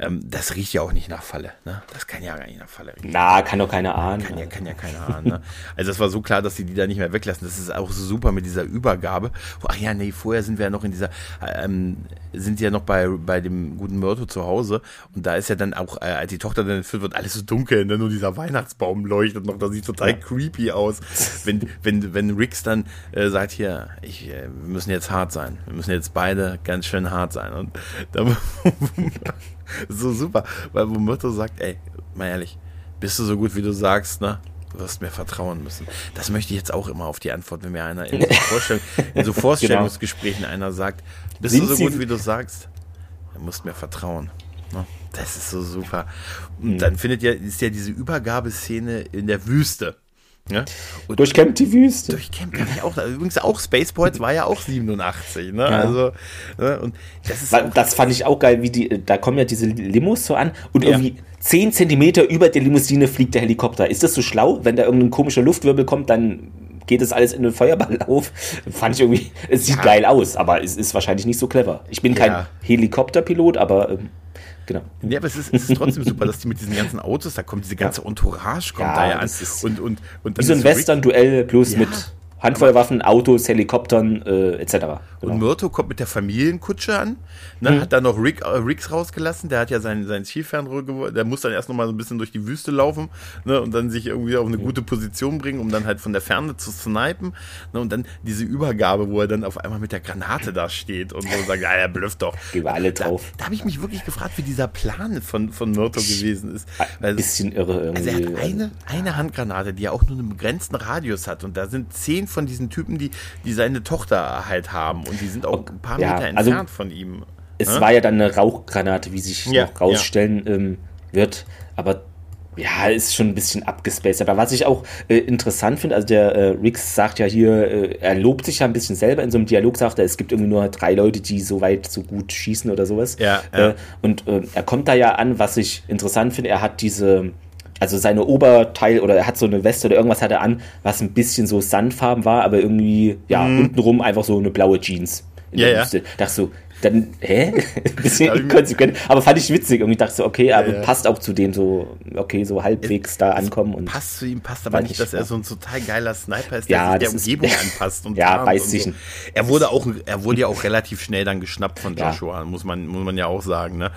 Ähm, das riecht ja auch nicht nach Falle. Ne? Das kann ja gar nicht nach Falle riechen. Na, kann doch keiner ahnen. Kann ja, kann ja keiner ahnen. Ne? Also es war so klar, dass sie die da nicht mehr weglassen. Das ist auch so super mit dieser Übergabe. Ach ja, nee, vorher sind wir ja noch in dieser, ähm, sind ja noch bei, bei dem guten Mörto zu Hause. Und da ist ja dann auch, äh, als die Tochter dann entführt wird, alles so dunkel. Ne? Nur dieser Weihnachtsbaum leuchtet noch. Das sieht total ja. creepy aus. Wenn, wenn, wenn Rix dann äh, sagt, hier, ich, äh, wir müssen jetzt hart sein. Wir müssen jetzt beide ganz schön hart sein. Und da so super, weil wo Motto sagt, ey, mal ehrlich, bist du so gut, wie du sagst, ne? Du wirst mir vertrauen müssen. Das möchte ich jetzt auch immer auf die Antwort, wenn mir einer in so, Vorstellung, in so Vorstellungsgesprächen genau. einer sagt, bist Sind du so gut, wie du sagst? Du musst mir vertrauen. Ne? Das ist so super. Und mhm. dann findet ja, ist ja diese Übergabeszene in der Wüste. Und durchkämmt die Wüste. Durchkämmt kann ich auch. Übrigens auch Spaceports war ja auch 87. Ne? Ja. Also, ne? und das, ist das fand ich auch geil, wie die, da kommen ja diese Limos so an und ja. irgendwie 10 Zentimeter über der Limousine fliegt der Helikopter. Ist das so schlau? Wenn da irgendein komischer Luftwirbel kommt, dann geht das alles in den Feuerball auf. Fand ich irgendwie, es sieht ja. geil aus, aber es ist wahrscheinlich nicht so clever. Ich bin kein Helikopterpilot, aber ähm, Genau. Ja, aber es ist, es ist trotzdem super, dass die mit diesen ganzen Autos, da kommt diese ganze Entourage, kommt ja, da ja an. Und, und, und wie so ein Western-Duell bloß ja. mit Handfeuerwaffen, Autos, Helikoptern äh, etc. Genau. Und Myrto kommt mit der Familienkutsche an, ne, mhm. hat dann noch Rick, äh, Ricks rausgelassen, der hat ja sein, sein Zielfernrohr der muss dann erst nochmal so ein bisschen durch die Wüste laufen ne, und dann sich irgendwie auf eine mhm. gute Position bringen, um dann halt von der Ferne zu snipen. Ne, und dann diese Übergabe, wo er dann auf einmal mit der Granate da steht und so sagt, ja, er blufft doch. Gehen wir alle drauf. Da, da habe ich mich wirklich gefragt, wie dieser Plan von, von Myrto gewesen ist. Ein bisschen irre irgendwie. Also er hat eine, eine Handgranate, die ja auch nur einen begrenzten Radius hat und da sind zehn von diesen Typen, die, die seine Tochter halt haben. Und die sind auch ein paar ja, Meter also entfernt also, von ihm. Es ja? war ja dann eine Rauchgranate, wie sich ja, noch rausstellen ähm, wird. Aber ja, ist schon ein bisschen abgespaced. Aber was ich auch äh, interessant finde, also der äh, Rix sagt ja hier, äh, er lobt sich ja ein bisschen selber. In so einem Dialog sagt er, es gibt irgendwie nur drei Leute, die so weit, so gut schießen oder sowas. Ja, ja. Äh, und äh, er kommt da ja an, was ich interessant finde, er hat diese also seine Oberteil oder er hat so eine Weste oder irgendwas hat er an, was ein bisschen so Sandfarben war, aber irgendwie, ja, mhm. untenrum einfach so eine blaue Jeans. In ja, der ja. Dachte so, dann, hä? Bisschen inkonsequent. Aber fand ich witzig. Und ich dachte so, okay, aber ja, passt auch zu dem so, okay, so halbwegs es, da ankommen. Und passt zu ihm, passt aber nicht, dass er so ein total geiler Sniper ist, der ja, sich der Umgebung ist, anpasst. Und ja, beißt sich. So. Er wurde auch, er wurde ja auch relativ schnell dann geschnappt von Joshua, muss man, muss man ja auch sagen, ne?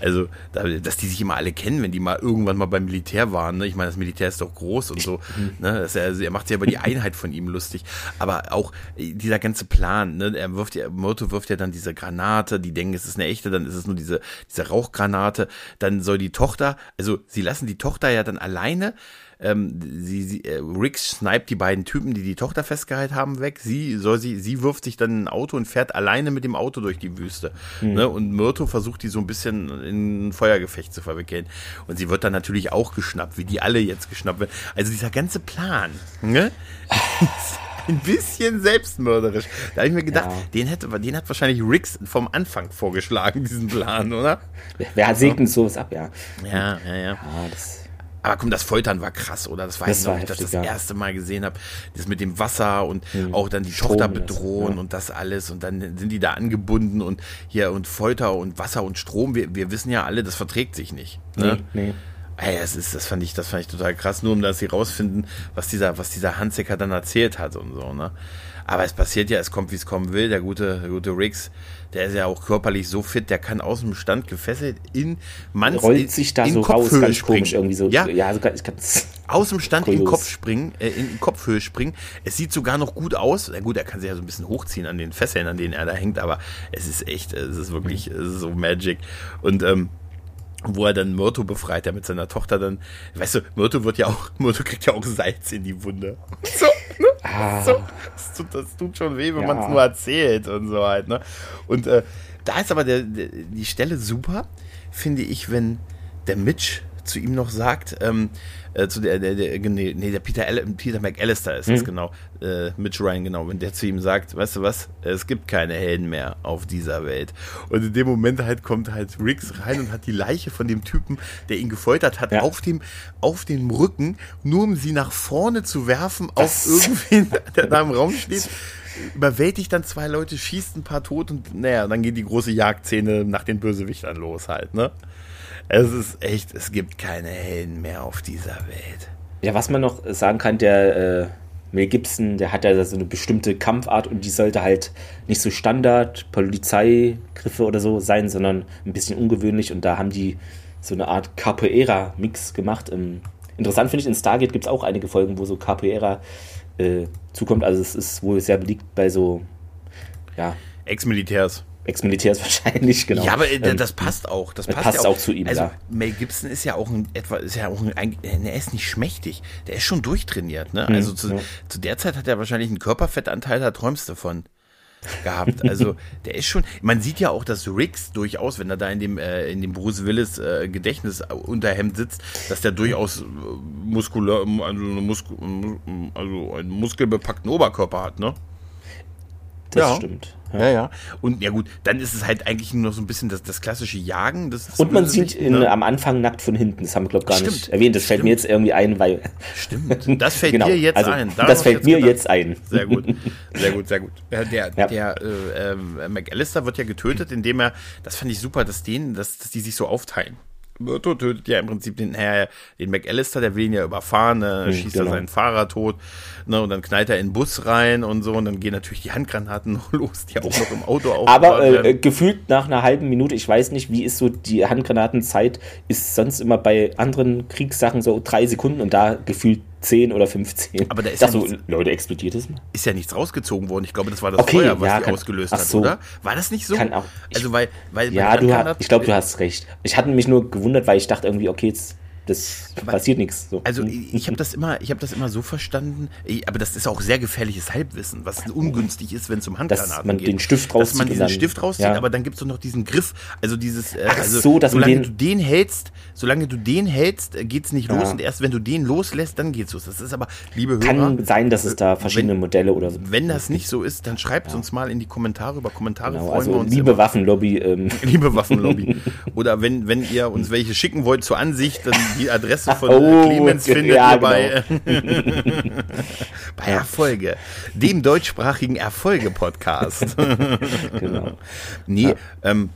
Also, dass die sich immer alle kennen, wenn die mal irgendwann mal beim Militär waren, ne? Ich meine, das Militär ist doch groß und so, mhm. ne? Er, also er macht sich aber die Einheit von ihm lustig. Aber auch dieser ganze Plan, ne? Er wirft ja, Motto wirft ja dann diese Granate, die denken, es ist eine echte, dann ist es nur diese, diese Rauchgranate. Dann soll die Tochter, also sie lassen die Tochter ja dann alleine. Ähm, sie, sie, äh, Rick sniped die beiden Typen, die die Tochter festgehalten haben, weg. Sie soll sie, sie wirft sich dann in ein Auto und fährt alleine mit dem Auto durch die Wüste. Mhm. Ne? Und Myrto versucht die so ein bisschen in ein Feuergefecht zu verwickeln. Und sie wird dann natürlich auch geschnappt, wie die alle jetzt geschnappt werden. Also dieser ganze Plan, ne? ein bisschen selbstmörderisch. Da habe ich mir gedacht, ja. den, hätte, den hat wahrscheinlich Rix vom Anfang vorgeschlagen, diesen Plan, oder? Wer segnet sowas ab, ja. Ja, ja, ja. ja aber komm, das Foltern war krass, oder? Das weiß das ich noch, nicht, dass ich das ja. erste Mal gesehen habe. Das mit dem Wasser und mhm. auch dann die Strom Tochter bedrohen ja. und das alles. Und dann sind die da angebunden und hier und Folter und Wasser und Strom. Wir, wir wissen ja alle, das verträgt sich nicht. Ne? Nee, nee. Ey, das ist, das fand ich, das fand ich total krass, nur um dass sie rausfinden, was dieser, was dieser Hansecker dann erzählt hat und so, ne? Aber es passiert ja, es kommt, wie es kommen will. Der gute, der gute Riggs, der ist ja auch körperlich so fit, der kann aus dem Stand gefesselt in Manns rollt sich da in so Kopfhöhe raus, springen. irgendwie so. Ja, ja sogar, ich aus dem Stand in Kopf springen, äh, in Kopfhöhe springen. Es sieht sogar noch gut aus. Na gut, er kann sich ja so ein bisschen hochziehen an den Fesseln, an denen er da hängt, aber es ist echt, es ist wirklich mhm. es ist so Magic. Und ähm, wo er dann Myrto befreit, der mit seiner Tochter dann, weißt du, Myrto wird ja auch, Myrto kriegt ja auch Salz in die Wunde. So, ne? Ah. so das, tut, das tut schon weh, wenn ja. man es nur erzählt und so halt, ne? Und äh, da ist aber der, der, die Stelle super, finde ich, wenn der Mitch zu ihm noch sagt, ähm, äh, zu der, der, der, nee, der Peter, Al Peter McAllister ist es, mhm. genau, äh, Mitch Ryan, genau, wenn der zu ihm sagt, weißt du was, es gibt keine Helden mehr auf dieser Welt. Und in dem Moment halt kommt halt Riggs rein und hat die Leiche von dem Typen, der ihn gefoltert hat, ja. auf, dem, auf dem Rücken, nur um sie nach vorne zu werfen, was? auf irgendwen, der da im Raum steht überwältigt dann zwei Leute, schießt ein paar tot und naja, dann geht die große Jagdszene nach den Bösewichtern los halt, ne? Es ist echt, es gibt keine Helden mehr auf dieser Welt. Ja, was man noch sagen kann, der äh, Mel Gibson, der hat ja so eine bestimmte Kampfart und die sollte halt nicht so Standard Polizeigriffe oder so sein, sondern ein bisschen ungewöhnlich und da haben die so eine Art Capoeira-Mix gemacht. Ähm, interessant finde ich, in Stargate gibt es auch einige Folgen, wo so Capoeira äh, zukommt. Also es ist wohl sehr beliebt bei so, ja. Ex-Militärs. Ex-Militärs wahrscheinlich, genau. Ja, aber äh, das passt auch. Das, das passt, passt auch. auch. zu ihm. Also ja. Mel Gibson ist ja auch ein etwa, ist ja auch ein, ein, er ist nicht schmächtig. Der ist schon durchtrainiert, ne? Also mhm, zu, ja. zu der Zeit hat er wahrscheinlich einen Körperfettanteil, da träumst du von gehabt. Also der ist schon. Man sieht ja auch, dass Riggs durchaus, wenn er da in dem äh, in dem Bruce Willis äh, Gedächtnis Unterhemd sitzt, dass der durchaus äh, muskulär, also, Muskel, also einen muskelbepackten Oberkörper hat, ne? Das ja. stimmt. Ja. ja. ja, Und ja gut, dann ist es halt eigentlich nur noch so ein bisschen das, das klassische Jagen. Das, und man sieht in, ne? am Anfang nackt von hinten. Das haben wir, glaube ich, gar Stimmt. nicht erwähnt. Das Stimmt. fällt mir jetzt irgendwie ein, weil. Stimmt. Das fällt genau. dir jetzt also, ein. Darauf das fällt jetzt mir gedacht. jetzt ein. Sehr gut. Sehr gut, sehr gut. Der, der, ja. der äh, äh, McAllister wird ja getötet, indem er, das fand ich super, dass denen, dass, dass die sich so aufteilen. Tötet ja im Prinzip den, äh, den McAllister, der will ihn ja überfahren, ne, mhm, schießt genau. er seinen Fahrer tot, ne, und dann knallt er in den Bus rein und so, und dann gehen natürlich die Handgranaten los, die auch noch im Auto auf. Aber äh, gefühlt nach einer halben Minute, ich weiß nicht, wie ist so die Handgranatenzeit, ist sonst immer bei anderen Kriegssachen so drei Sekunden und da gefühlt 10 oder 15. Aber da ist ja so, Leute, explodiert es mal? Ist ja nichts rausgezogen worden. Ich glaube, das war das okay, Feuer, was ja, die kann, ausgelöst hat, so. oder? War das nicht so? Kann auch. Also, weil, weil ja, du hast, ich glaube, du hast recht. Ich hatte mich nur gewundert, weil ich dachte irgendwie, okay, jetzt das aber, passiert nichts. So. Also ich habe das immer, ich habe das immer so verstanden, aber das ist auch sehr gefährliches Halbwissen, was ungünstig ist, wenn es um Handgranaten dass man geht. den Stift rauszieht. Dass man diesen dann, Stift rauszieht, ja. aber dann gibt es noch diesen Griff, also dieses, äh, Ach also so, dass solange den, du den hältst, solange du den hältst, äh, geht's nicht los ja. und erst wenn du den loslässt, dann geht's los. Das ist aber, liebe Hörer, kann sein, dass es da verschiedene wenn, Modelle oder so. Wenn das nicht so ist, dann schreibt ja. uns mal in die Kommentare über Kommentare genau, freuen also wir uns. Liebe immer. Waffenlobby, ähm. liebe Waffenlobby. oder wenn wenn ihr uns welche schicken wollt zur Ansicht, dann die Adresse von oh, Clemens findet ja, ihr bei, genau. bei Erfolge, dem deutschsprachigen Erfolge-Podcast. genau. Nee, ja. ähm,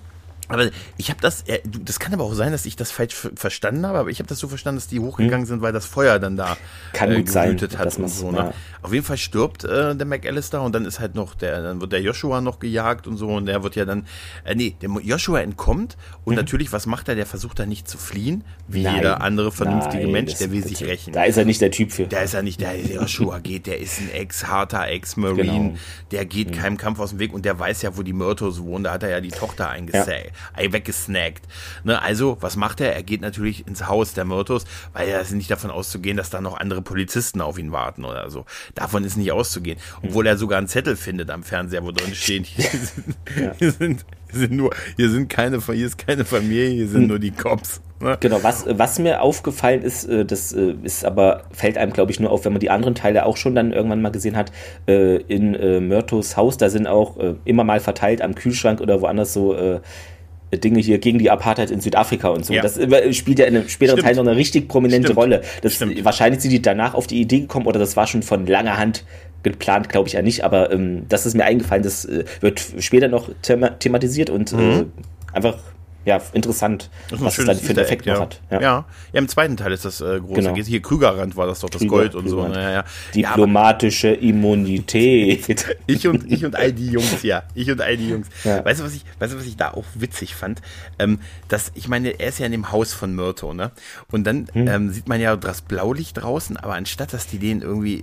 aber ich habe das, das kann aber auch sein, dass ich das falsch verstanden habe, aber ich habe das so verstanden, dass die hochgegangen hm. sind, weil das Feuer dann da kann äh, gewütet hat und so. Ne? Ja. Auf jeden Fall stirbt äh, der McAllister und dann ist halt noch der, dann wird der Joshua noch gejagt und so und der wird ja dann, äh, nee, der Joshua entkommt und mhm. natürlich, was macht er? Der versucht da nicht zu fliehen, wie nein, jeder andere vernünftige nein, Mensch, der will sich rächen. Da ist er nicht der Typ für. Da ist er nicht, der, der Joshua geht, der ist ein ex-harter Ex-Marine, genau. der geht mhm. keinem Kampf aus dem Weg und der weiß ja, wo die Myrtos wohnen, da hat er ja die Tochter eingesägt. Ja weggesnackt. Ne, also, was macht er? Er geht natürlich ins Haus der Myrtos, weil er ist nicht davon auszugehen, dass da noch andere Polizisten auf ihn warten oder so. Davon ist nicht auszugehen. Obwohl er sogar einen Zettel findet am Fernseher, wo drin steht, hier sind, ja. hier sind, hier sind nur, hier sind keine, hier ist keine Familie, hier sind hm. nur die Cops. Ne? Genau, was, was mir aufgefallen ist, äh, das äh, ist aber, fällt einem, glaube ich, nur auf, wenn man die anderen Teile auch schon dann irgendwann mal gesehen hat, äh, in Myrtos Haus, da sind auch immer mal verteilt am Kühlschrank oder woanders so Dinge hier gegen die Apartheid in Südafrika und so. Ja. Das spielt ja in einem späteren Stimmt. Teil noch eine richtig prominente Stimmt. Rolle. Das, wahrscheinlich sind die danach auf die Idee gekommen oder das war schon von langer Hand geplant, glaube ich ja nicht, aber ähm, das ist mir eingefallen, das äh, wird später noch thema thematisiert und mhm. äh, einfach ja, interessant, was es dann für einen Effekt ja. hat. Ja. ja. ja, im zweiten Teil ist das äh, große. Genau. Hier Krügerrand war das doch das Krüger, Gold und Krügerrand. so. Ja, ja. Diplomatische Immunität. ich und ich und all die Jungs, ja. Ich und all die Jungs. Weißt du, was ich, weißt du, was ich da auch witzig fand? Ähm, dass, ich meine, er ist ja in dem Haus von Myrto, ne? Und dann hm. ähm, sieht man ja das Blaulicht draußen, aber anstatt dass die den irgendwie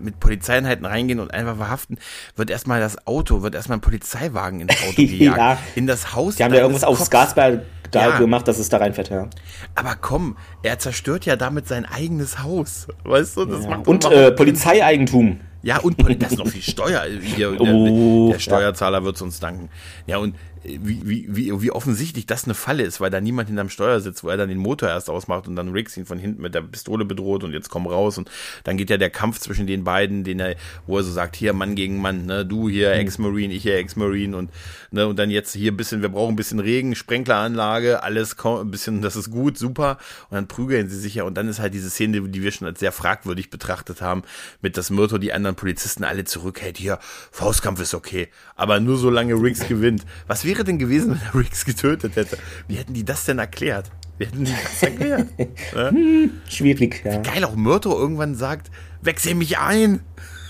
mit Polizeieinheiten reingehen und einfach verhaften, wird erstmal das Auto, wird erstmal ein Polizeiwagen ins Auto gejagt. ja. In das Haus. Die haben ja irgendwas aufs Gasball da ja. gemacht, dass es da reinfährt, ja. Aber komm, er zerstört ja damit sein eigenes Haus. Weißt du, das ja. macht Und äh, Polizeieigentum. Ja, und das ist noch viel Steuer. Hier, oh, der, der, Steuerzahler ja. wird uns danken. Ja, und wie, wie, wie, wie offensichtlich das eine Falle ist, weil da niemand hinterm Steuer sitzt, wo er dann den Motor erst ausmacht und dann Riggs ihn von hinten mit der Pistole bedroht und jetzt komm raus und dann geht ja der Kampf zwischen den beiden, den er, wo er so sagt, hier Mann gegen Mann, ne, du hier mhm. Ex-Marine, ich hier Ex-Marine und, ne, und dann jetzt hier ein bisschen, wir brauchen ein bisschen Regen, Sprenkleranlage, alles ein bisschen, das ist gut, super und dann prügeln sie sich ja und dann ist halt diese Szene, die wir schon als sehr fragwürdig betrachtet haben, mit dass Myrto die anderen Polizisten alle zurückhält, hier, Faustkampf ist okay, aber nur solange Riggs gewinnt. Was wäre denn gewesen, wenn er Riggs getötet hätte? Wie hätten die das denn erklärt? Wie hätten die das erklärt? ja? hm, schwierig, ja. Geil, auch Myrto irgendwann sagt, wechsel mich ein.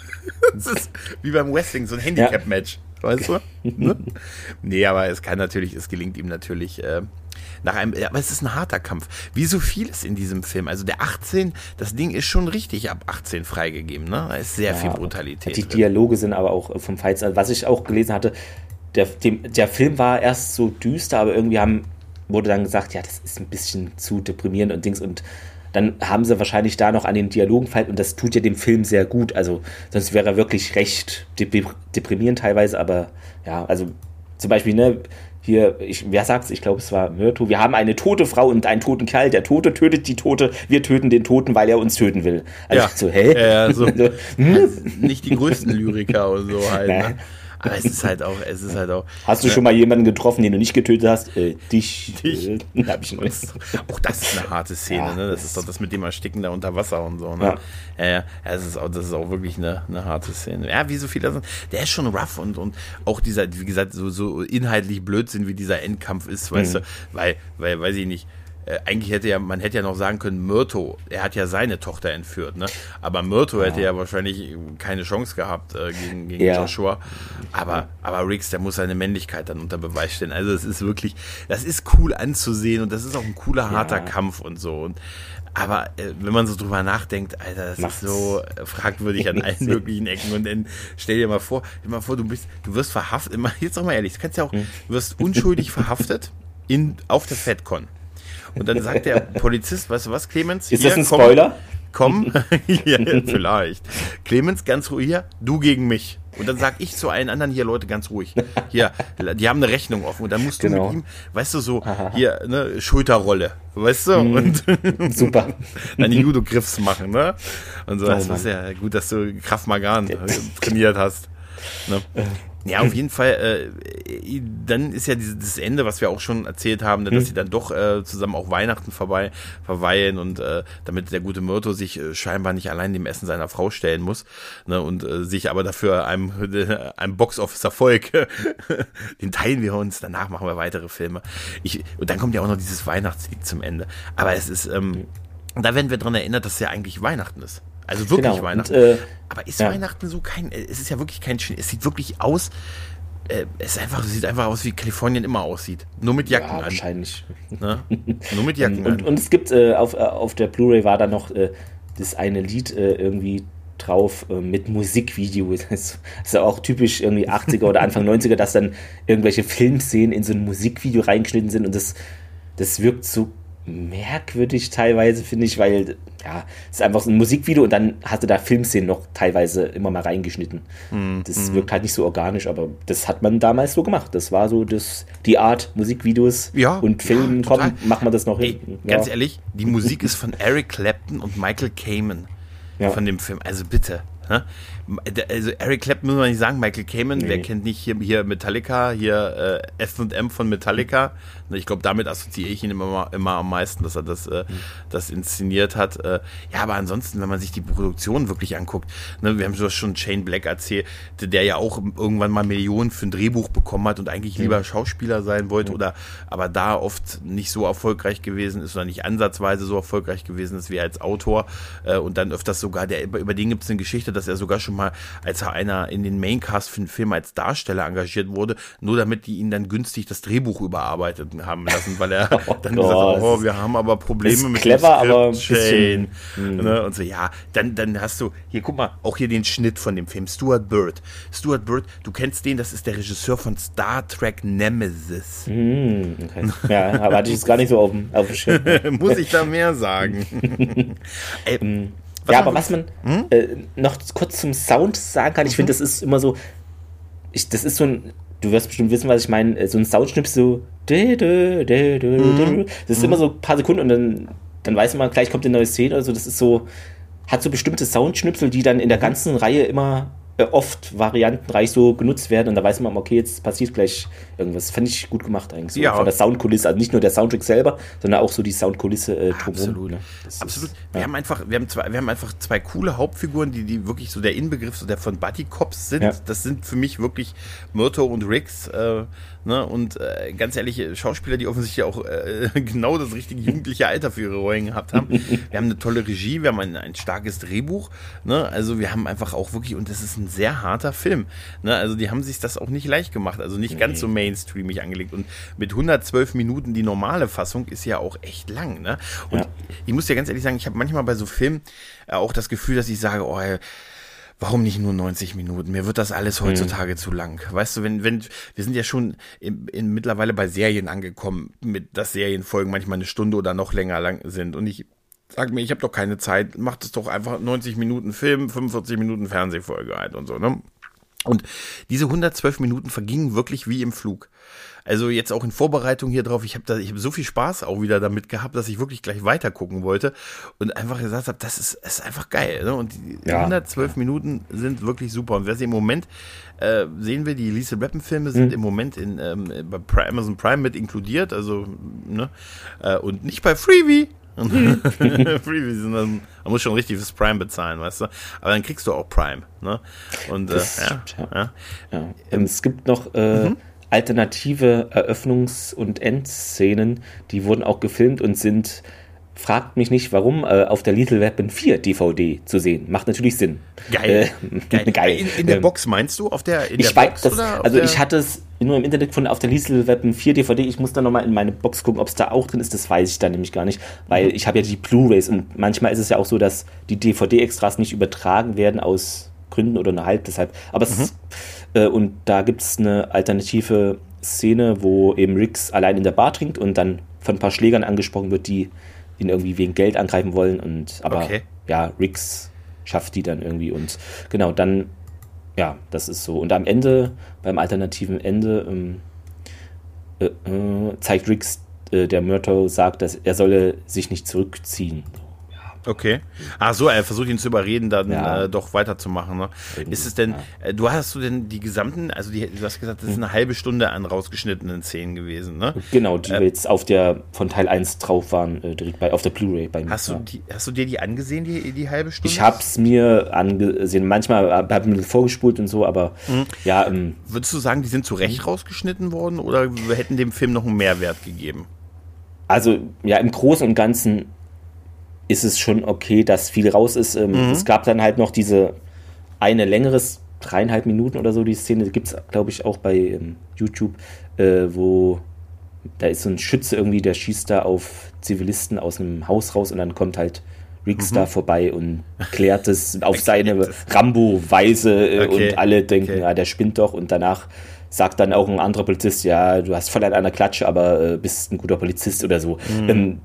das ist wie beim Wrestling, so ein Handicap-Match. Weißt du? ne? Nee, aber es kann natürlich, es gelingt ihm natürlich, äh, nach einem, aber es ist ein harter Kampf. Wie so vieles in diesem Film. Also der 18, das Ding ist schon richtig ab 18 freigegeben, ne? Da ist sehr ja, viel Brutalität. Die drin. Dialoge sind aber auch vom Fights, was ich auch gelesen hatte, der, dem, der Film war erst so düster, aber irgendwie haben, wurde dann gesagt, ja, das ist ein bisschen zu deprimierend und Dings und dann haben sie wahrscheinlich da noch an den Dialogen gefeilt und das tut ja dem Film sehr gut. Also sonst wäre er wirklich recht deprimierend teilweise, aber ja, also zum Beispiel, ne, hier, ich, wer sagt's? Ich glaube, es war Myrto. Wir haben eine tote Frau und einen toten Kerl. Der Tote tötet die Tote. Wir töten den Toten, weil er uns töten will. Also ja. so, hä? Ja, so, hm? Nicht die größten Lyriker und so halt. Ne? Aber es ist halt auch, es ist halt auch. Hast du schon mal jemanden getroffen, den du nicht getötet hast? Äh, dich. dich. Äh, hab ich nicht. Auch das ist eine harte Szene, ja, ne? Das ist doch das mit dem Ersticken da unter Wasser und so, ne? Ja, ja, ja das, ist auch, das ist auch wirklich eine, eine harte Szene. Ja, wie so viele sind. Der ist schon rough und, und auch dieser, wie gesagt, so, so inhaltlich Blödsinn, wie dieser Endkampf ist, weißt mhm. du, weil, weil, weiß ich nicht äh, eigentlich hätte ja, man hätte ja noch sagen können, Myrto, er hat ja seine Tochter entführt, ne? Aber Myrto ja. hätte ja wahrscheinlich keine Chance gehabt äh, gegen, gegen ja. Joshua. Aber, aber Riggs, der muss seine Männlichkeit dann unter Beweis stellen. Also es ist wirklich, das ist cool anzusehen und das ist auch ein cooler, harter. Kampf und so. Und aber äh, wenn man so drüber nachdenkt, Alter, das Macht's. ist so fragwürdig an allen möglichen Ecken. Und dann stell dir mal vor, mal vor, du bist, du wirst verhaftet. Jetzt doch mal ehrlich, du kannst ja auch, hm. du wirst unschuldig verhaftet in, auf der FedCon. Und dann sagt der Polizist, weißt du was, Clemens? Ist hier, das ein Spoiler? Komm, komm. ja, vielleicht. Clemens, ganz ruhig hier, du gegen mich. Und dann sag ich zu allen anderen hier, Leute, ganz ruhig. Hier, die haben eine Rechnung offen. Und dann musst du genau. mit ihm, weißt du, so, hier, ne, Schulterrolle. Weißt du? Mm, und super. Dann die Judo-Griffs machen, ne? Und so, oh, das ist ja gut, dass du Kraft Magan trainiert hast. Ne? Ja, auf jeden Fall. Äh, dann ist ja dieses Ende, was wir auch schon erzählt haben, dass hm. sie dann doch äh, zusammen auch Weihnachten vorbei verweilen und äh, damit der gute Myrto sich äh, scheinbar nicht allein dem Essen seiner Frau stellen muss ne, und äh, sich aber dafür einem, äh, einem Box-Office-Erfolg, den teilen wir uns, danach machen wir weitere Filme. Ich, und dann kommt ja auch noch dieses Weihnachtslied zum Ende. Aber es ist, ähm, da werden wir dran erinnert, dass es ja eigentlich Weihnachten ist. Also wirklich genau. Weihnachten. Und, äh, Aber ist ja. Weihnachten so kein, es ist ja wirklich kein, es sieht wirklich aus, äh, es ist einfach, sieht einfach aus, wie Kalifornien immer aussieht. Nur mit Jacken ja, wahrscheinlich. Ne? Nur mit Jacken und, und, es gibt, äh, auf, äh, auf der Blu-ray war da noch äh, das eine Lied äh, irgendwie drauf äh, mit Musikvideo. Das ist ja auch typisch irgendwie 80er oder Anfang 90er, dass dann irgendwelche Filmszenen in so ein Musikvideo reingeschnitten sind und das, das wirkt so merkwürdig teilweise, finde ich, weil ja, es ist einfach so ein Musikvideo und dann hatte da Filmszenen noch teilweise immer mal reingeschnitten. Mm, das mm. wirkt halt nicht so organisch, aber das hat man damals so gemacht. Das war so das, die Art Musikvideos ja, und Filmen, ja, komm, machen wir das noch Ey, hin. Ja. Ganz ehrlich, die Musik ist von Eric Clapton und Michael Kamen ja. von dem Film. Also bitte. Ne? Also Eric Clapton muss man nicht sagen, Michael Kamen, nee. wer kennt nicht hier, hier Metallica, hier äh, S&M von Metallica. Ich glaube, damit assoziiere ich ihn immer, immer am meisten, dass er das, äh, mhm. das inszeniert hat. Äh, ja, aber ansonsten, wenn man sich die Produktion wirklich anguckt, ne, wir haben schon Shane Black erzählt, der ja auch irgendwann mal Millionen für ein Drehbuch bekommen hat und eigentlich mhm. lieber Schauspieler sein wollte mhm. oder aber da oft nicht so erfolgreich gewesen ist oder nicht ansatzweise so erfolgreich gewesen ist wie als Autor äh, und dann öfters sogar, der über den gibt es eine Geschichte, dass er sogar schon mal als einer in den Maincast für einen Film als Darsteller engagiert wurde, nur damit die ihn dann günstig das Drehbuch überarbeitet haben lassen, weil er oh dann Gott, gesagt hat, oh, wir haben aber Probleme mit clever, dem aber Chain. Hm. Ne? Und so, ja, dann, dann hast du, hier, guck mal, auch hier den Schnitt von dem Film, Stuart Bird. Stuart Bird, du kennst den, das ist der Regisseur von Star Trek Nemesis. Hm, okay. Ja, aber hatte ich es gar nicht so auf dem, auf dem Schirm. Muss ich da mehr sagen? Ey, hm. ja, aber was man hm? äh, noch kurz zum Sound sagen kann, ich mhm. finde, das ist immer so, ich, das ist so ein du wirst bestimmt wissen, was ich meine, so ein Soundschnips so, mhm. das ist immer so ein paar Sekunden und dann, dann weiß man, gleich kommt eine neue Szene oder so, das ist so, hat so bestimmte Soundschnipsel, die dann in der ganzen Reihe immer äh, oft variantenreich so genutzt werden und da weiß man, okay, jetzt passiert gleich irgendwas. Fand ich gut gemacht eigentlich. So ja. Von der Soundkulisse, also nicht nur der Soundtrack selber, sondern auch so die Soundkulisse äh, drumherum. Absolut. Ne? Absolut. Ist, wir ja. haben einfach, wir haben zwei, wir haben einfach zwei coole Hauptfiguren, die, die wirklich so der Inbegriff so der von Buddy Cops sind. Ja. Das sind für mich wirklich Myrto und Riggs. Äh, Ne? Und äh, ganz ehrlich, Schauspieler, die offensichtlich auch äh, genau das richtige jugendliche Alter für ihre Rollen gehabt haben. wir haben eine tolle Regie, wir haben ein, ein starkes Drehbuch. Ne? Also wir haben einfach auch wirklich, und das ist ein sehr harter Film. Ne? Also die haben sich das auch nicht leicht gemacht, also nicht nee. ganz so mainstreamig angelegt. Und mit 112 Minuten die normale Fassung ist ja auch echt lang. Ne? Und ja. ich muss dir ganz ehrlich sagen, ich habe manchmal bei so Filmen äh, auch das Gefühl, dass ich sage, oh, warum nicht nur 90 Minuten? Mir wird das alles heutzutage mhm. zu lang. Weißt du, wenn, wenn, wir sind ja schon in, in, mittlerweile bei Serien angekommen, mit dass Serienfolgen manchmal eine Stunde oder noch länger lang sind. Und ich sag mir, ich habe doch keine Zeit, macht es doch einfach 90 Minuten Film, 45 Minuten Fernsehfolge halt und so, ne? Und diese 112 Minuten vergingen wirklich wie im Flug. Also jetzt auch in Vorbereitung hier drauf, ich habe da, ich habe so viel Spaß auch wieder damit gehabt, dass ich wirklich gleich weiter gucken wollte und einfach gesagt habe, das ist, ist einfach geil. Ne? Und die ja. 112 Minuten sind wirklich super. Und wer sie im Moment äh, sehen wir, die Lisa Rappen Filme sind mhm. im Moment in ähm, bei Amazon Prime mit inkludiert, also ne äh, und nicht bei Freebie. Mhm. Freebie sind dann, man muss schon richtig fürs Prime bezahlen, weißt du? Aber dann kriegst du auch Prime, ne? Und äh, ja, ja. ja. ja. Ähm, es gibt noch äh, mhm alternative Eröffnungs- und Endszenen, die wurden auch gefilmt und sind, fragt mich nicht warum, äh, auf der Little Weapon 4 DVD zu sehen. Macht natürlich Sinn. Geil. Äh, geil. In, in, der ähm, Box meinst du? Auf der, in ich der weiß, Box? Das, also ich hatte es nur im Internet gefunden auf der Little Weapon 4 DVD. Ich muss da nochmal in meine Box gucken, ob es da auch drin ist. Das weiß ich dann nämlich gar nicht, weil mhm. ich habe ja die Blu-Rays und manchmal ist es ja auch so, dass die DVD-Extras nicht übertragen werden aus Gründen oder nur halb deshalb. Aber es mhm. Äh, und da gibt es eine alternative Szene, wo eben Riggs allein in der Bar trinkt und dann von ein paar Schlägern angesprochen wird, die ihn irgendwie wegen Geld angreifen wollen. Und aber okay. ja, Riggs schafft die dann irgendwie und genau, dann, ja, das ist so. Und am Ende, beim alternativen Ende, ähm, äh, äh, zeigt Riggs, äh, der Myrtle sagt, dass er solle sich nicht zurückziehen. Okay. Ach so, er versucht ihn zu überreden, dann ja. äh, doch weiterzumachen. Ne? Ist es denn, ja. äh, du hast du denn die gesamten, also die, du hast gesagt, das ist hm. eine halbe Stunde an rausgeschnittenen Szenen gewesen, ne? Genau, die äh, jetzt auf der von Teil 1 drauf waren, äh, direkt bei, auf der Blu-ray bei mir. Hast, ja. du die, hast du dir die angesehen, die, die halbe Stunde? Ich hab's mir angesehen. Manchmal habe ich mir vorgespult und so, aber mhm. ja. Ähm, Würdest du sagen, die sind zu Recht rausgeschnitten worden oder hätten dem Film noch einen Mehrwert gegeben? Also, ja, im Großen und Ganzen ist es schon okay, dass viel raus ist. Ähm, mhm. Es gab dann halt noch diese eine längeres, dreieinhalb Minuten oder so, die Szene, gibt es, glaube ich, auch bei ähm, YouTube, äh, wo da ist so ein Schütze irgendwie, der schießt da auf Zivilisten aus einem Haus raus und dann kommt halt Riggs mhm. da vorbei und klärt es auf seine Rambo-Weise äh, okay. und alle denken, okay. ja, der spinnt doch und danach sagt dann auch ein anderer Polizist, ja, du hast voll an einer Klatsche, aber äh, bist ein guter Polizist oder so. Mhm. Ähm,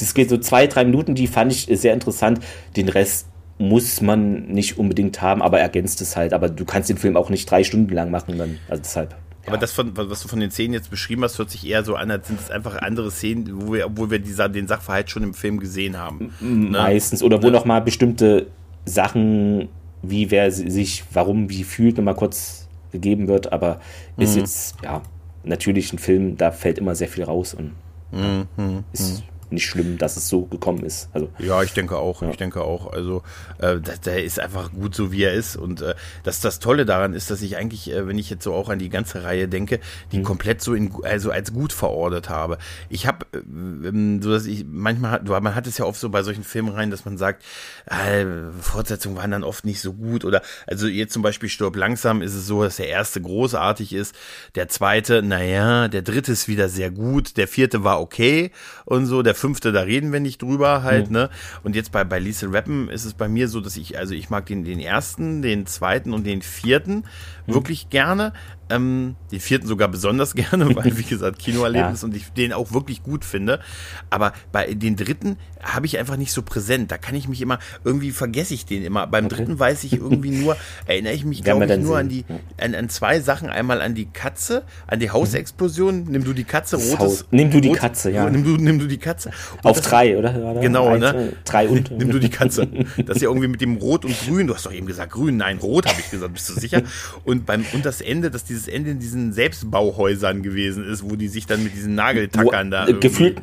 das geht so zwei, drei Minuten, die fand ich sehr interessant. Den Rest muss man nicht unbedingt haben, aber ergänzt es halt. Aber du kannst den Film auch nicht drei Stunden lang machen, dann, also deshalb. Aber das, von, was du von den Szenen jetzt beschrieben hast, hört sich eher so an, als sind es einfach andere Szenen, wo wir, obwohl wir dieser, den Sachverhalt schon im Film gesehen haben. Ne? Meistens. Oder wo ne? nochmal bestimmte Sachen, wie wer sich, warum, wie fühlt, nochmal kurz gegeben wird. Aber ist mhm. jetzt, ja, natürlich ein Film, da fällt immer sehr viel raus und mhm. ist mhm nicht schlimm, dass es so gekommen ist. Also, ja, ich denke auch. Ja. Ich denke auch. Also äh, der ist einfach gut so, wie er ist. Und äh, das, das Tolle daran ist, dass ich eigentlich, äh, wenn ich jetzt so auch an die ganze Reihe denke, die mhm. komplett so in, also als gut verortet habe. Ich habe, äh, ähm, so dass ich manchmal, man hat es ja oft so bei solchen Filmreihen, dass man sagt, äh, Fortsetzungen waren dann oft nicht so gut. Oder also jetzt zum Beispiel Stirb langsam ist es so, dass der erste großartig ist, der zweite, naja, der dritte ist wieder sehr gut, der vierte war okay und so, der fünfte, da reden wir nicht drüber halt, mhm. ne? Und jetzt bei, bei Lisa Rappen ist es bei mir so, dass ich, also ich mag den, den ersten, den zweiten und den vierten mhm. wirklich gerne. Ähm, den vierten sogar besonders gerne, weil, wie gesagt, Kinoerlebnis ja. und ich den auch wirklich gut finde. Aber bei den dritten habe ich einfach nicht so präsent. Da kann ich mich immer, irgendwie vergesse ich den immer. Beim okay. dritten weiß ich irgendwie nur, erinnere ich mich, glaube ich, nur an die, an, an, zwei Sachen. Einmal an die Katze, an die Hausexplosion. Nimm du die Katze, rotes. Haus. Nimm du die rot, Katze, ja. Nimm du, nimm du die Katze. Und Auf drei, oder? oder? Genau, Eins, ne? Drei und. Nimm du die Katze. Das ist ja irgendwie mit dem Rot und Grün. Du hast doch eben gesagt Grün. Nein, Rot habe ich gesagt. Bist du sicher? Und beim, und das Ende, dass dieses Ende in diesen Selbstbauhäusern gewesen ist, wo die sich dann mit diesen Nageltackern da. Gefühlt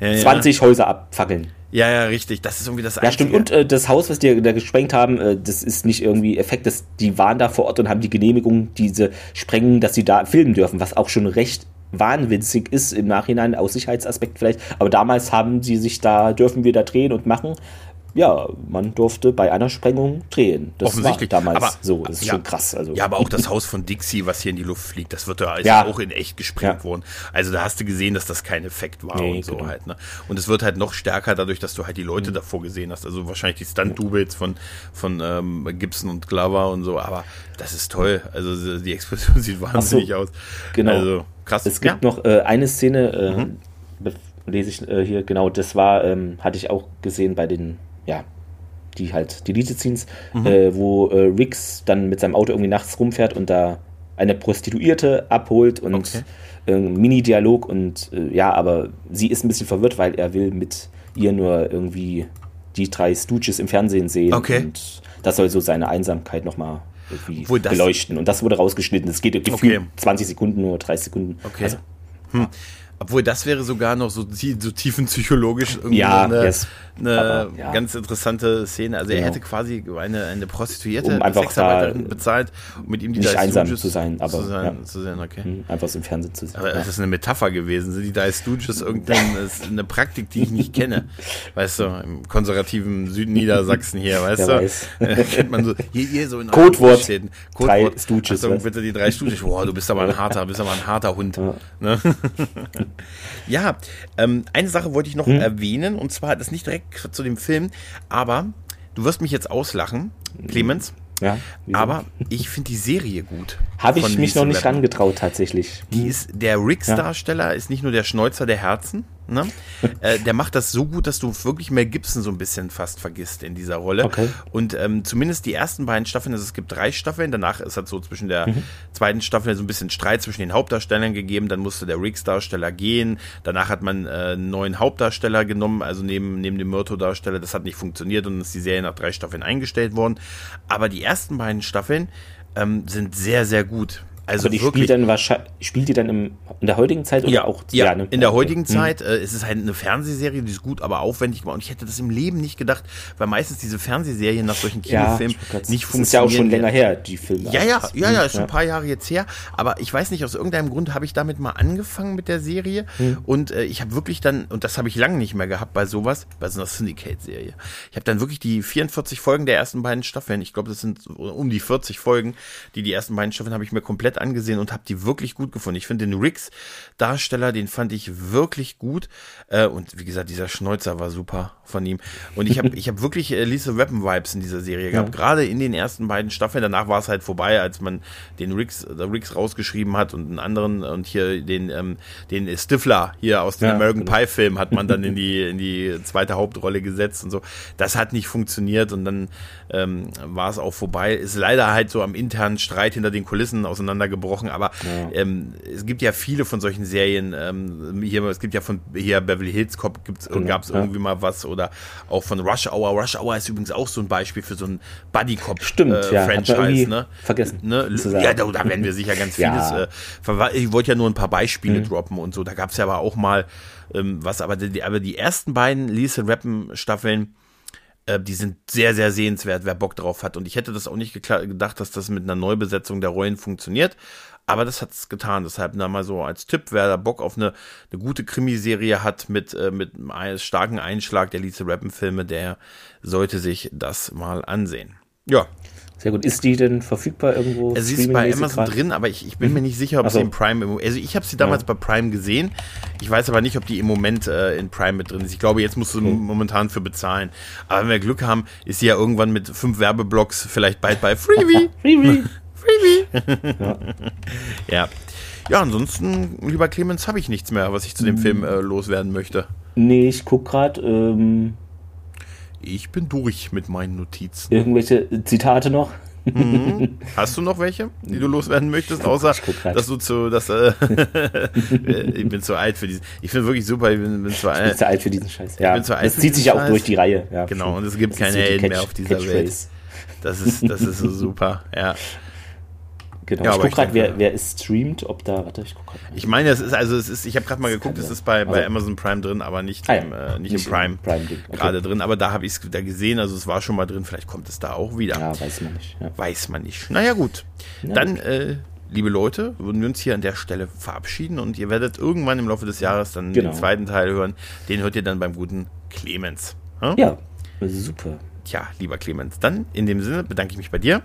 ja, 20 Häuser abfackeln. Ja, ja, richtig. Das ist irgendwie das Einzige. Ja, stimmt. Und äh, das Haus, was die da gesprengt haben, äh, das ist nicht irgendwie Effekt. Das, die waren da vor Ort und haben die Genehmigung, diese sprengen, dass sie da filmen dürfen, was auch schon recht wahnwitzig ist im Nachhinein, aus Sicherheitsaspekt vielleicht. Aber damals haben sie sich da, dürfen wir da drehen und machen ja, man durfte bei einer Sprengung drehen. Das Offensichtlich. war damals aber, so. Das ist ja, schon krass. Also. Ja, aber auch das Haus von Dixie, was hier in die Luft fliegt, das wird ja, ist ja. auch in echt gesprengt ja. worden. Also da hast du gesehen, dass das kein Effekt war nee, und so genau. halt. Ne? Und es wird halt noch stärker dadurch, dass du halt die Leute mhm. davor gesehen hast. Also wahrscheinlich die Stunt-Doubles von, von ähm, Gibson und Glover und so. Aber das ist toll. Also die Explosion sieht wahnsinnig so, aus. Genau. Also krass. Es gibt noch äh, eine Szene, äh, mhm. lese ich äh, hier, genau, das war, ähm, hatte ich auch gesehen bei den ja, die halt Deleted-Scenes, mhm. äh, wo äh, Riggs dann mit seinem Auto irgendwie nachts rumfährt und da eine Prostituierte abholt und okay. äh, Mini-Dialog und äh, ja, aber sie ist ein bisschen verwirrt, weil er will mit ihr nur irgendwie die drei Stooges im Fernsehen sehen okay. und das soll so seine Einsamkeit nochmal irgendwie beleuchten und das wurde rausgeschnitten. Es geht gefühlt okay. 20 Sekunden, nur 30 Sekunden. Okay. Also, hm. Obwohl, das wäre sogar noch so, so tiefenpsychologisch irgendwie ja, eine, yes. Eine Aber, ja. ganz interessante Szene. Also genau. er hätte quasi eine, eine Prostituierte, um einfach Sexarbeiterin bezahlt, um mit ihm die nicht einsam zu sein, aber zu sein, ja. zu sein okay. Mhm, einfach so im Fernsehen zu sehen. Aber ja. das ist eine Metapher gewesen. Sind die Dice Stooges irgendeine Praktik, die ich nicht kenne? Weißt du, im konservativen Südniedersachsen hier, weißt du? Weiß. kennt man so, hier, hier so in Codewort. Städten. Codewort. Drei Stooges. Achtung, bitte die drei Stooges. Boah, du bist aber ein harter, bist aber ein harter Hund. Ne? Ja, ähm, eine Sache wollte ich noch hm? erwähnen, und zwar das nicht direkt zu dem Film, aber du wirst mich jetzt auslachen, Clemens. Ja, aber ich finde die Serie gut. Habe ich mich noch nicht rangetraut, tatsächlich. Die ist, der Riggs-Darsteller ja. ist nicht nur der Schnäuzer der Herzen, Ne? äh, der macht das so gut, dass du wirklich Mel Gibson so ein bisschen fast vergisst in dieser Rolle. Okay. Und ähm, zumindest die ersten beiden Staffeln, also es gibt drei Staffeln, danach ist halt so zwischen der mhm. zweiten Staffel so ein bisschen Streit zwischen den Hauptdarstellern gegeben, dann musste der Riggs-Darsteller gehen, danach hat man äh, einen neuen Hauptdarsteller genommen, also neben, neben dem Myrto-Darsteller, das hat nicht funktioniert und ist die Serie nach drei Staffeln eingestellt worden. Aber die ersten beiden Staffeln ähm, sind sehr, sehr gut. Also Aber die spielt dann wahrscheinlich, spielt die dann im, in der heutigen Zeit oder ja, auch? Ja, ja ne? in der heutigen okay. Zeit. Äh, es ist halt eine Fernsehserie, die ist gut, aber aufwendig gemacht. Und ich hätte das im Leben nicht gedacht, weil meistens diese Fernsehserien nach solchen Kinofilmen ja, nicht funktionieren. Das ist ja auch schon länger her, die Filme. Ja, ja, ja, ja, ist schon ein paar Jahre jetzt her. Aber ich weiß nicht, aus irgendeinem Grund habe ich damit mal angefangen mit der Serie. Hm. Und äh, ich habe wirklich dann, und das habe ich lange nicht mehr gehabt bei sowas, bei so einer Syndicate-Serie. Ich habe dann wirklich die 44 Folgen der ersten beiden Staffeln, ich glaube, das sind um die 40 Folgen, die die ersten beiden Staffeln habe ich mir komplett angesehen und habe die wirklich gut gefunden. Ich finde den Riggs-Darsteller, den fand ich wirklich gut. Äh, und wie gesagt, dieser Schnäuzer war super von ihm. Und ich habe ich hab wirklich äh, Lisa Weapon-Vibes in dieser Serie gehabt. Ja. Gerade in den ersten beiden Staffeln. Danach war es halt vorbei, als man den Riggs, der Riggs rausgeschrieben hat und einen anderen und hier den, ähm, den Stifler hier aus dem ja, American genau. Pie-Film hat man dann in die, in die zweite Hauptrolle gesetzt und so. Das hat nicht funktioniert und dann ähm, war es auch vorbei. Ist leider halt so am internen Streit hinter den Kulissen auseinandergebrochen, aber ja. ähm, es gibt ja viele von solchen Serien. Ähm, hier, es gibt ja von hier Beverly Hills Cop gibt's, genau, gab es irgendwie mal was oder auch von Rush Hour. Rush Hour ist übrigens auch so ein Beispiel für so ein Buddy Cop Stimmt, äh, ja, Franchise. Ne? Vergessen. Ne? Ja, da, da werden wir sicher ganz vieles. Äh, ich wollte ja nur ein paar Beispiele mhm. droppen und so. Da gab es ja aber auch mal ähm, was, aber die, aber die ersten beiden Lisa Rappen Staffeln äh, die sind sehr, sehr sehenswert, wer Bock drauf hat. Und ich hätte das auch nicht gedacht, dass das mit einer Neubesetzung der Rollen funktioniert. Aber das hat es getan. Deshalb na mal so als Tipp, wer da Bock auf eine, eine gute Krimiserie hat mit, äh, mit einem starken Einschlag der Lisa Rappen-Filme, der sollte sich das mal ansehen. Ja. Sehr gut. Ist die denn verfügbar irgendwo? Also sie ist bei Amazon drin, aber ich, ich bin mir nicht sicher, ob so. sie im Prime. Also ich habe sie damals ja. bei Prime gesehen. Ich weiß aber nicht, ob die im Moment äh, in Prime mit drin ist. Ich glaube, jetzt musst du okay. momentan für bezahlen. Aber wenn wir Glück haben, ist sie ja irgendwann mit fünf Werbeblocks vielleicht bald bei Freebie. Freebie. Creepy. ja. ja. Ja, ansonsten, lieber Clemens, habe ich nichts mehr, was ich zu dem Film äh, loswerden möchte. Nee, ich guck gerade. Ähm, ich bin durch mit meinen Notizen. Irgendwelche Zitate noch? Mhm. Hast du noch welche, die du loswerden möchtest, außer dass du zu, dass äh, ich bin zu alt für diesen. Ich finde wirklich super. Ich bin, bin, zu, alt. ich bin zu alt für diesen Scheiß. Ja, das zieht sich ja auch durch die Reihe. Ja, genau. Und es gibt keine Helden mehr auf dieser Welt. Das ist, das ist so super. Ja. Genau. Ja, ich gucke gerade, wer, wer es streamt, ob da, warte, ich gucke gerade. Ich meine, es ist, also es ist, ich habe gerade mal geguckt, es ist bei, bei Amazon Prime drin, aber nicht, ah, ja. im, äh, nicht, nicht, im Prime, Prime okay. gerade drin. Aber da habe ich es da gesehen, also es war schon mal drin, vielleicht kommt es da auch wieder. Ja, weiß man nicht. Ja. Weiß man nicht. Naja, gut. Na, Dann. Äh, liebe Leute, würden wir uns hier an der Stelle verabschieden und ihr werdet irgendwann im Laufe des Jahres dann genau. den zweiten Teil hören. Den hört ihr dann beim guten Clemens. Hm? Ja, super. Tja, lieber Clemens, dann in dem Sinne bedanke ich mich bei dir.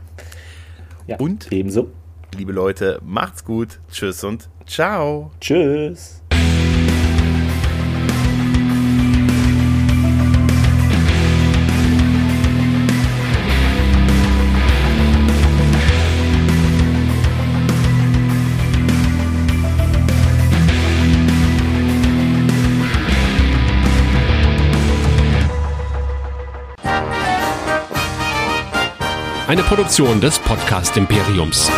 Ja, und ebenso liebe Leute, macht's gut. Tschüss und ciao. Tschüss. Eine Produktion des Podcast Imperiums.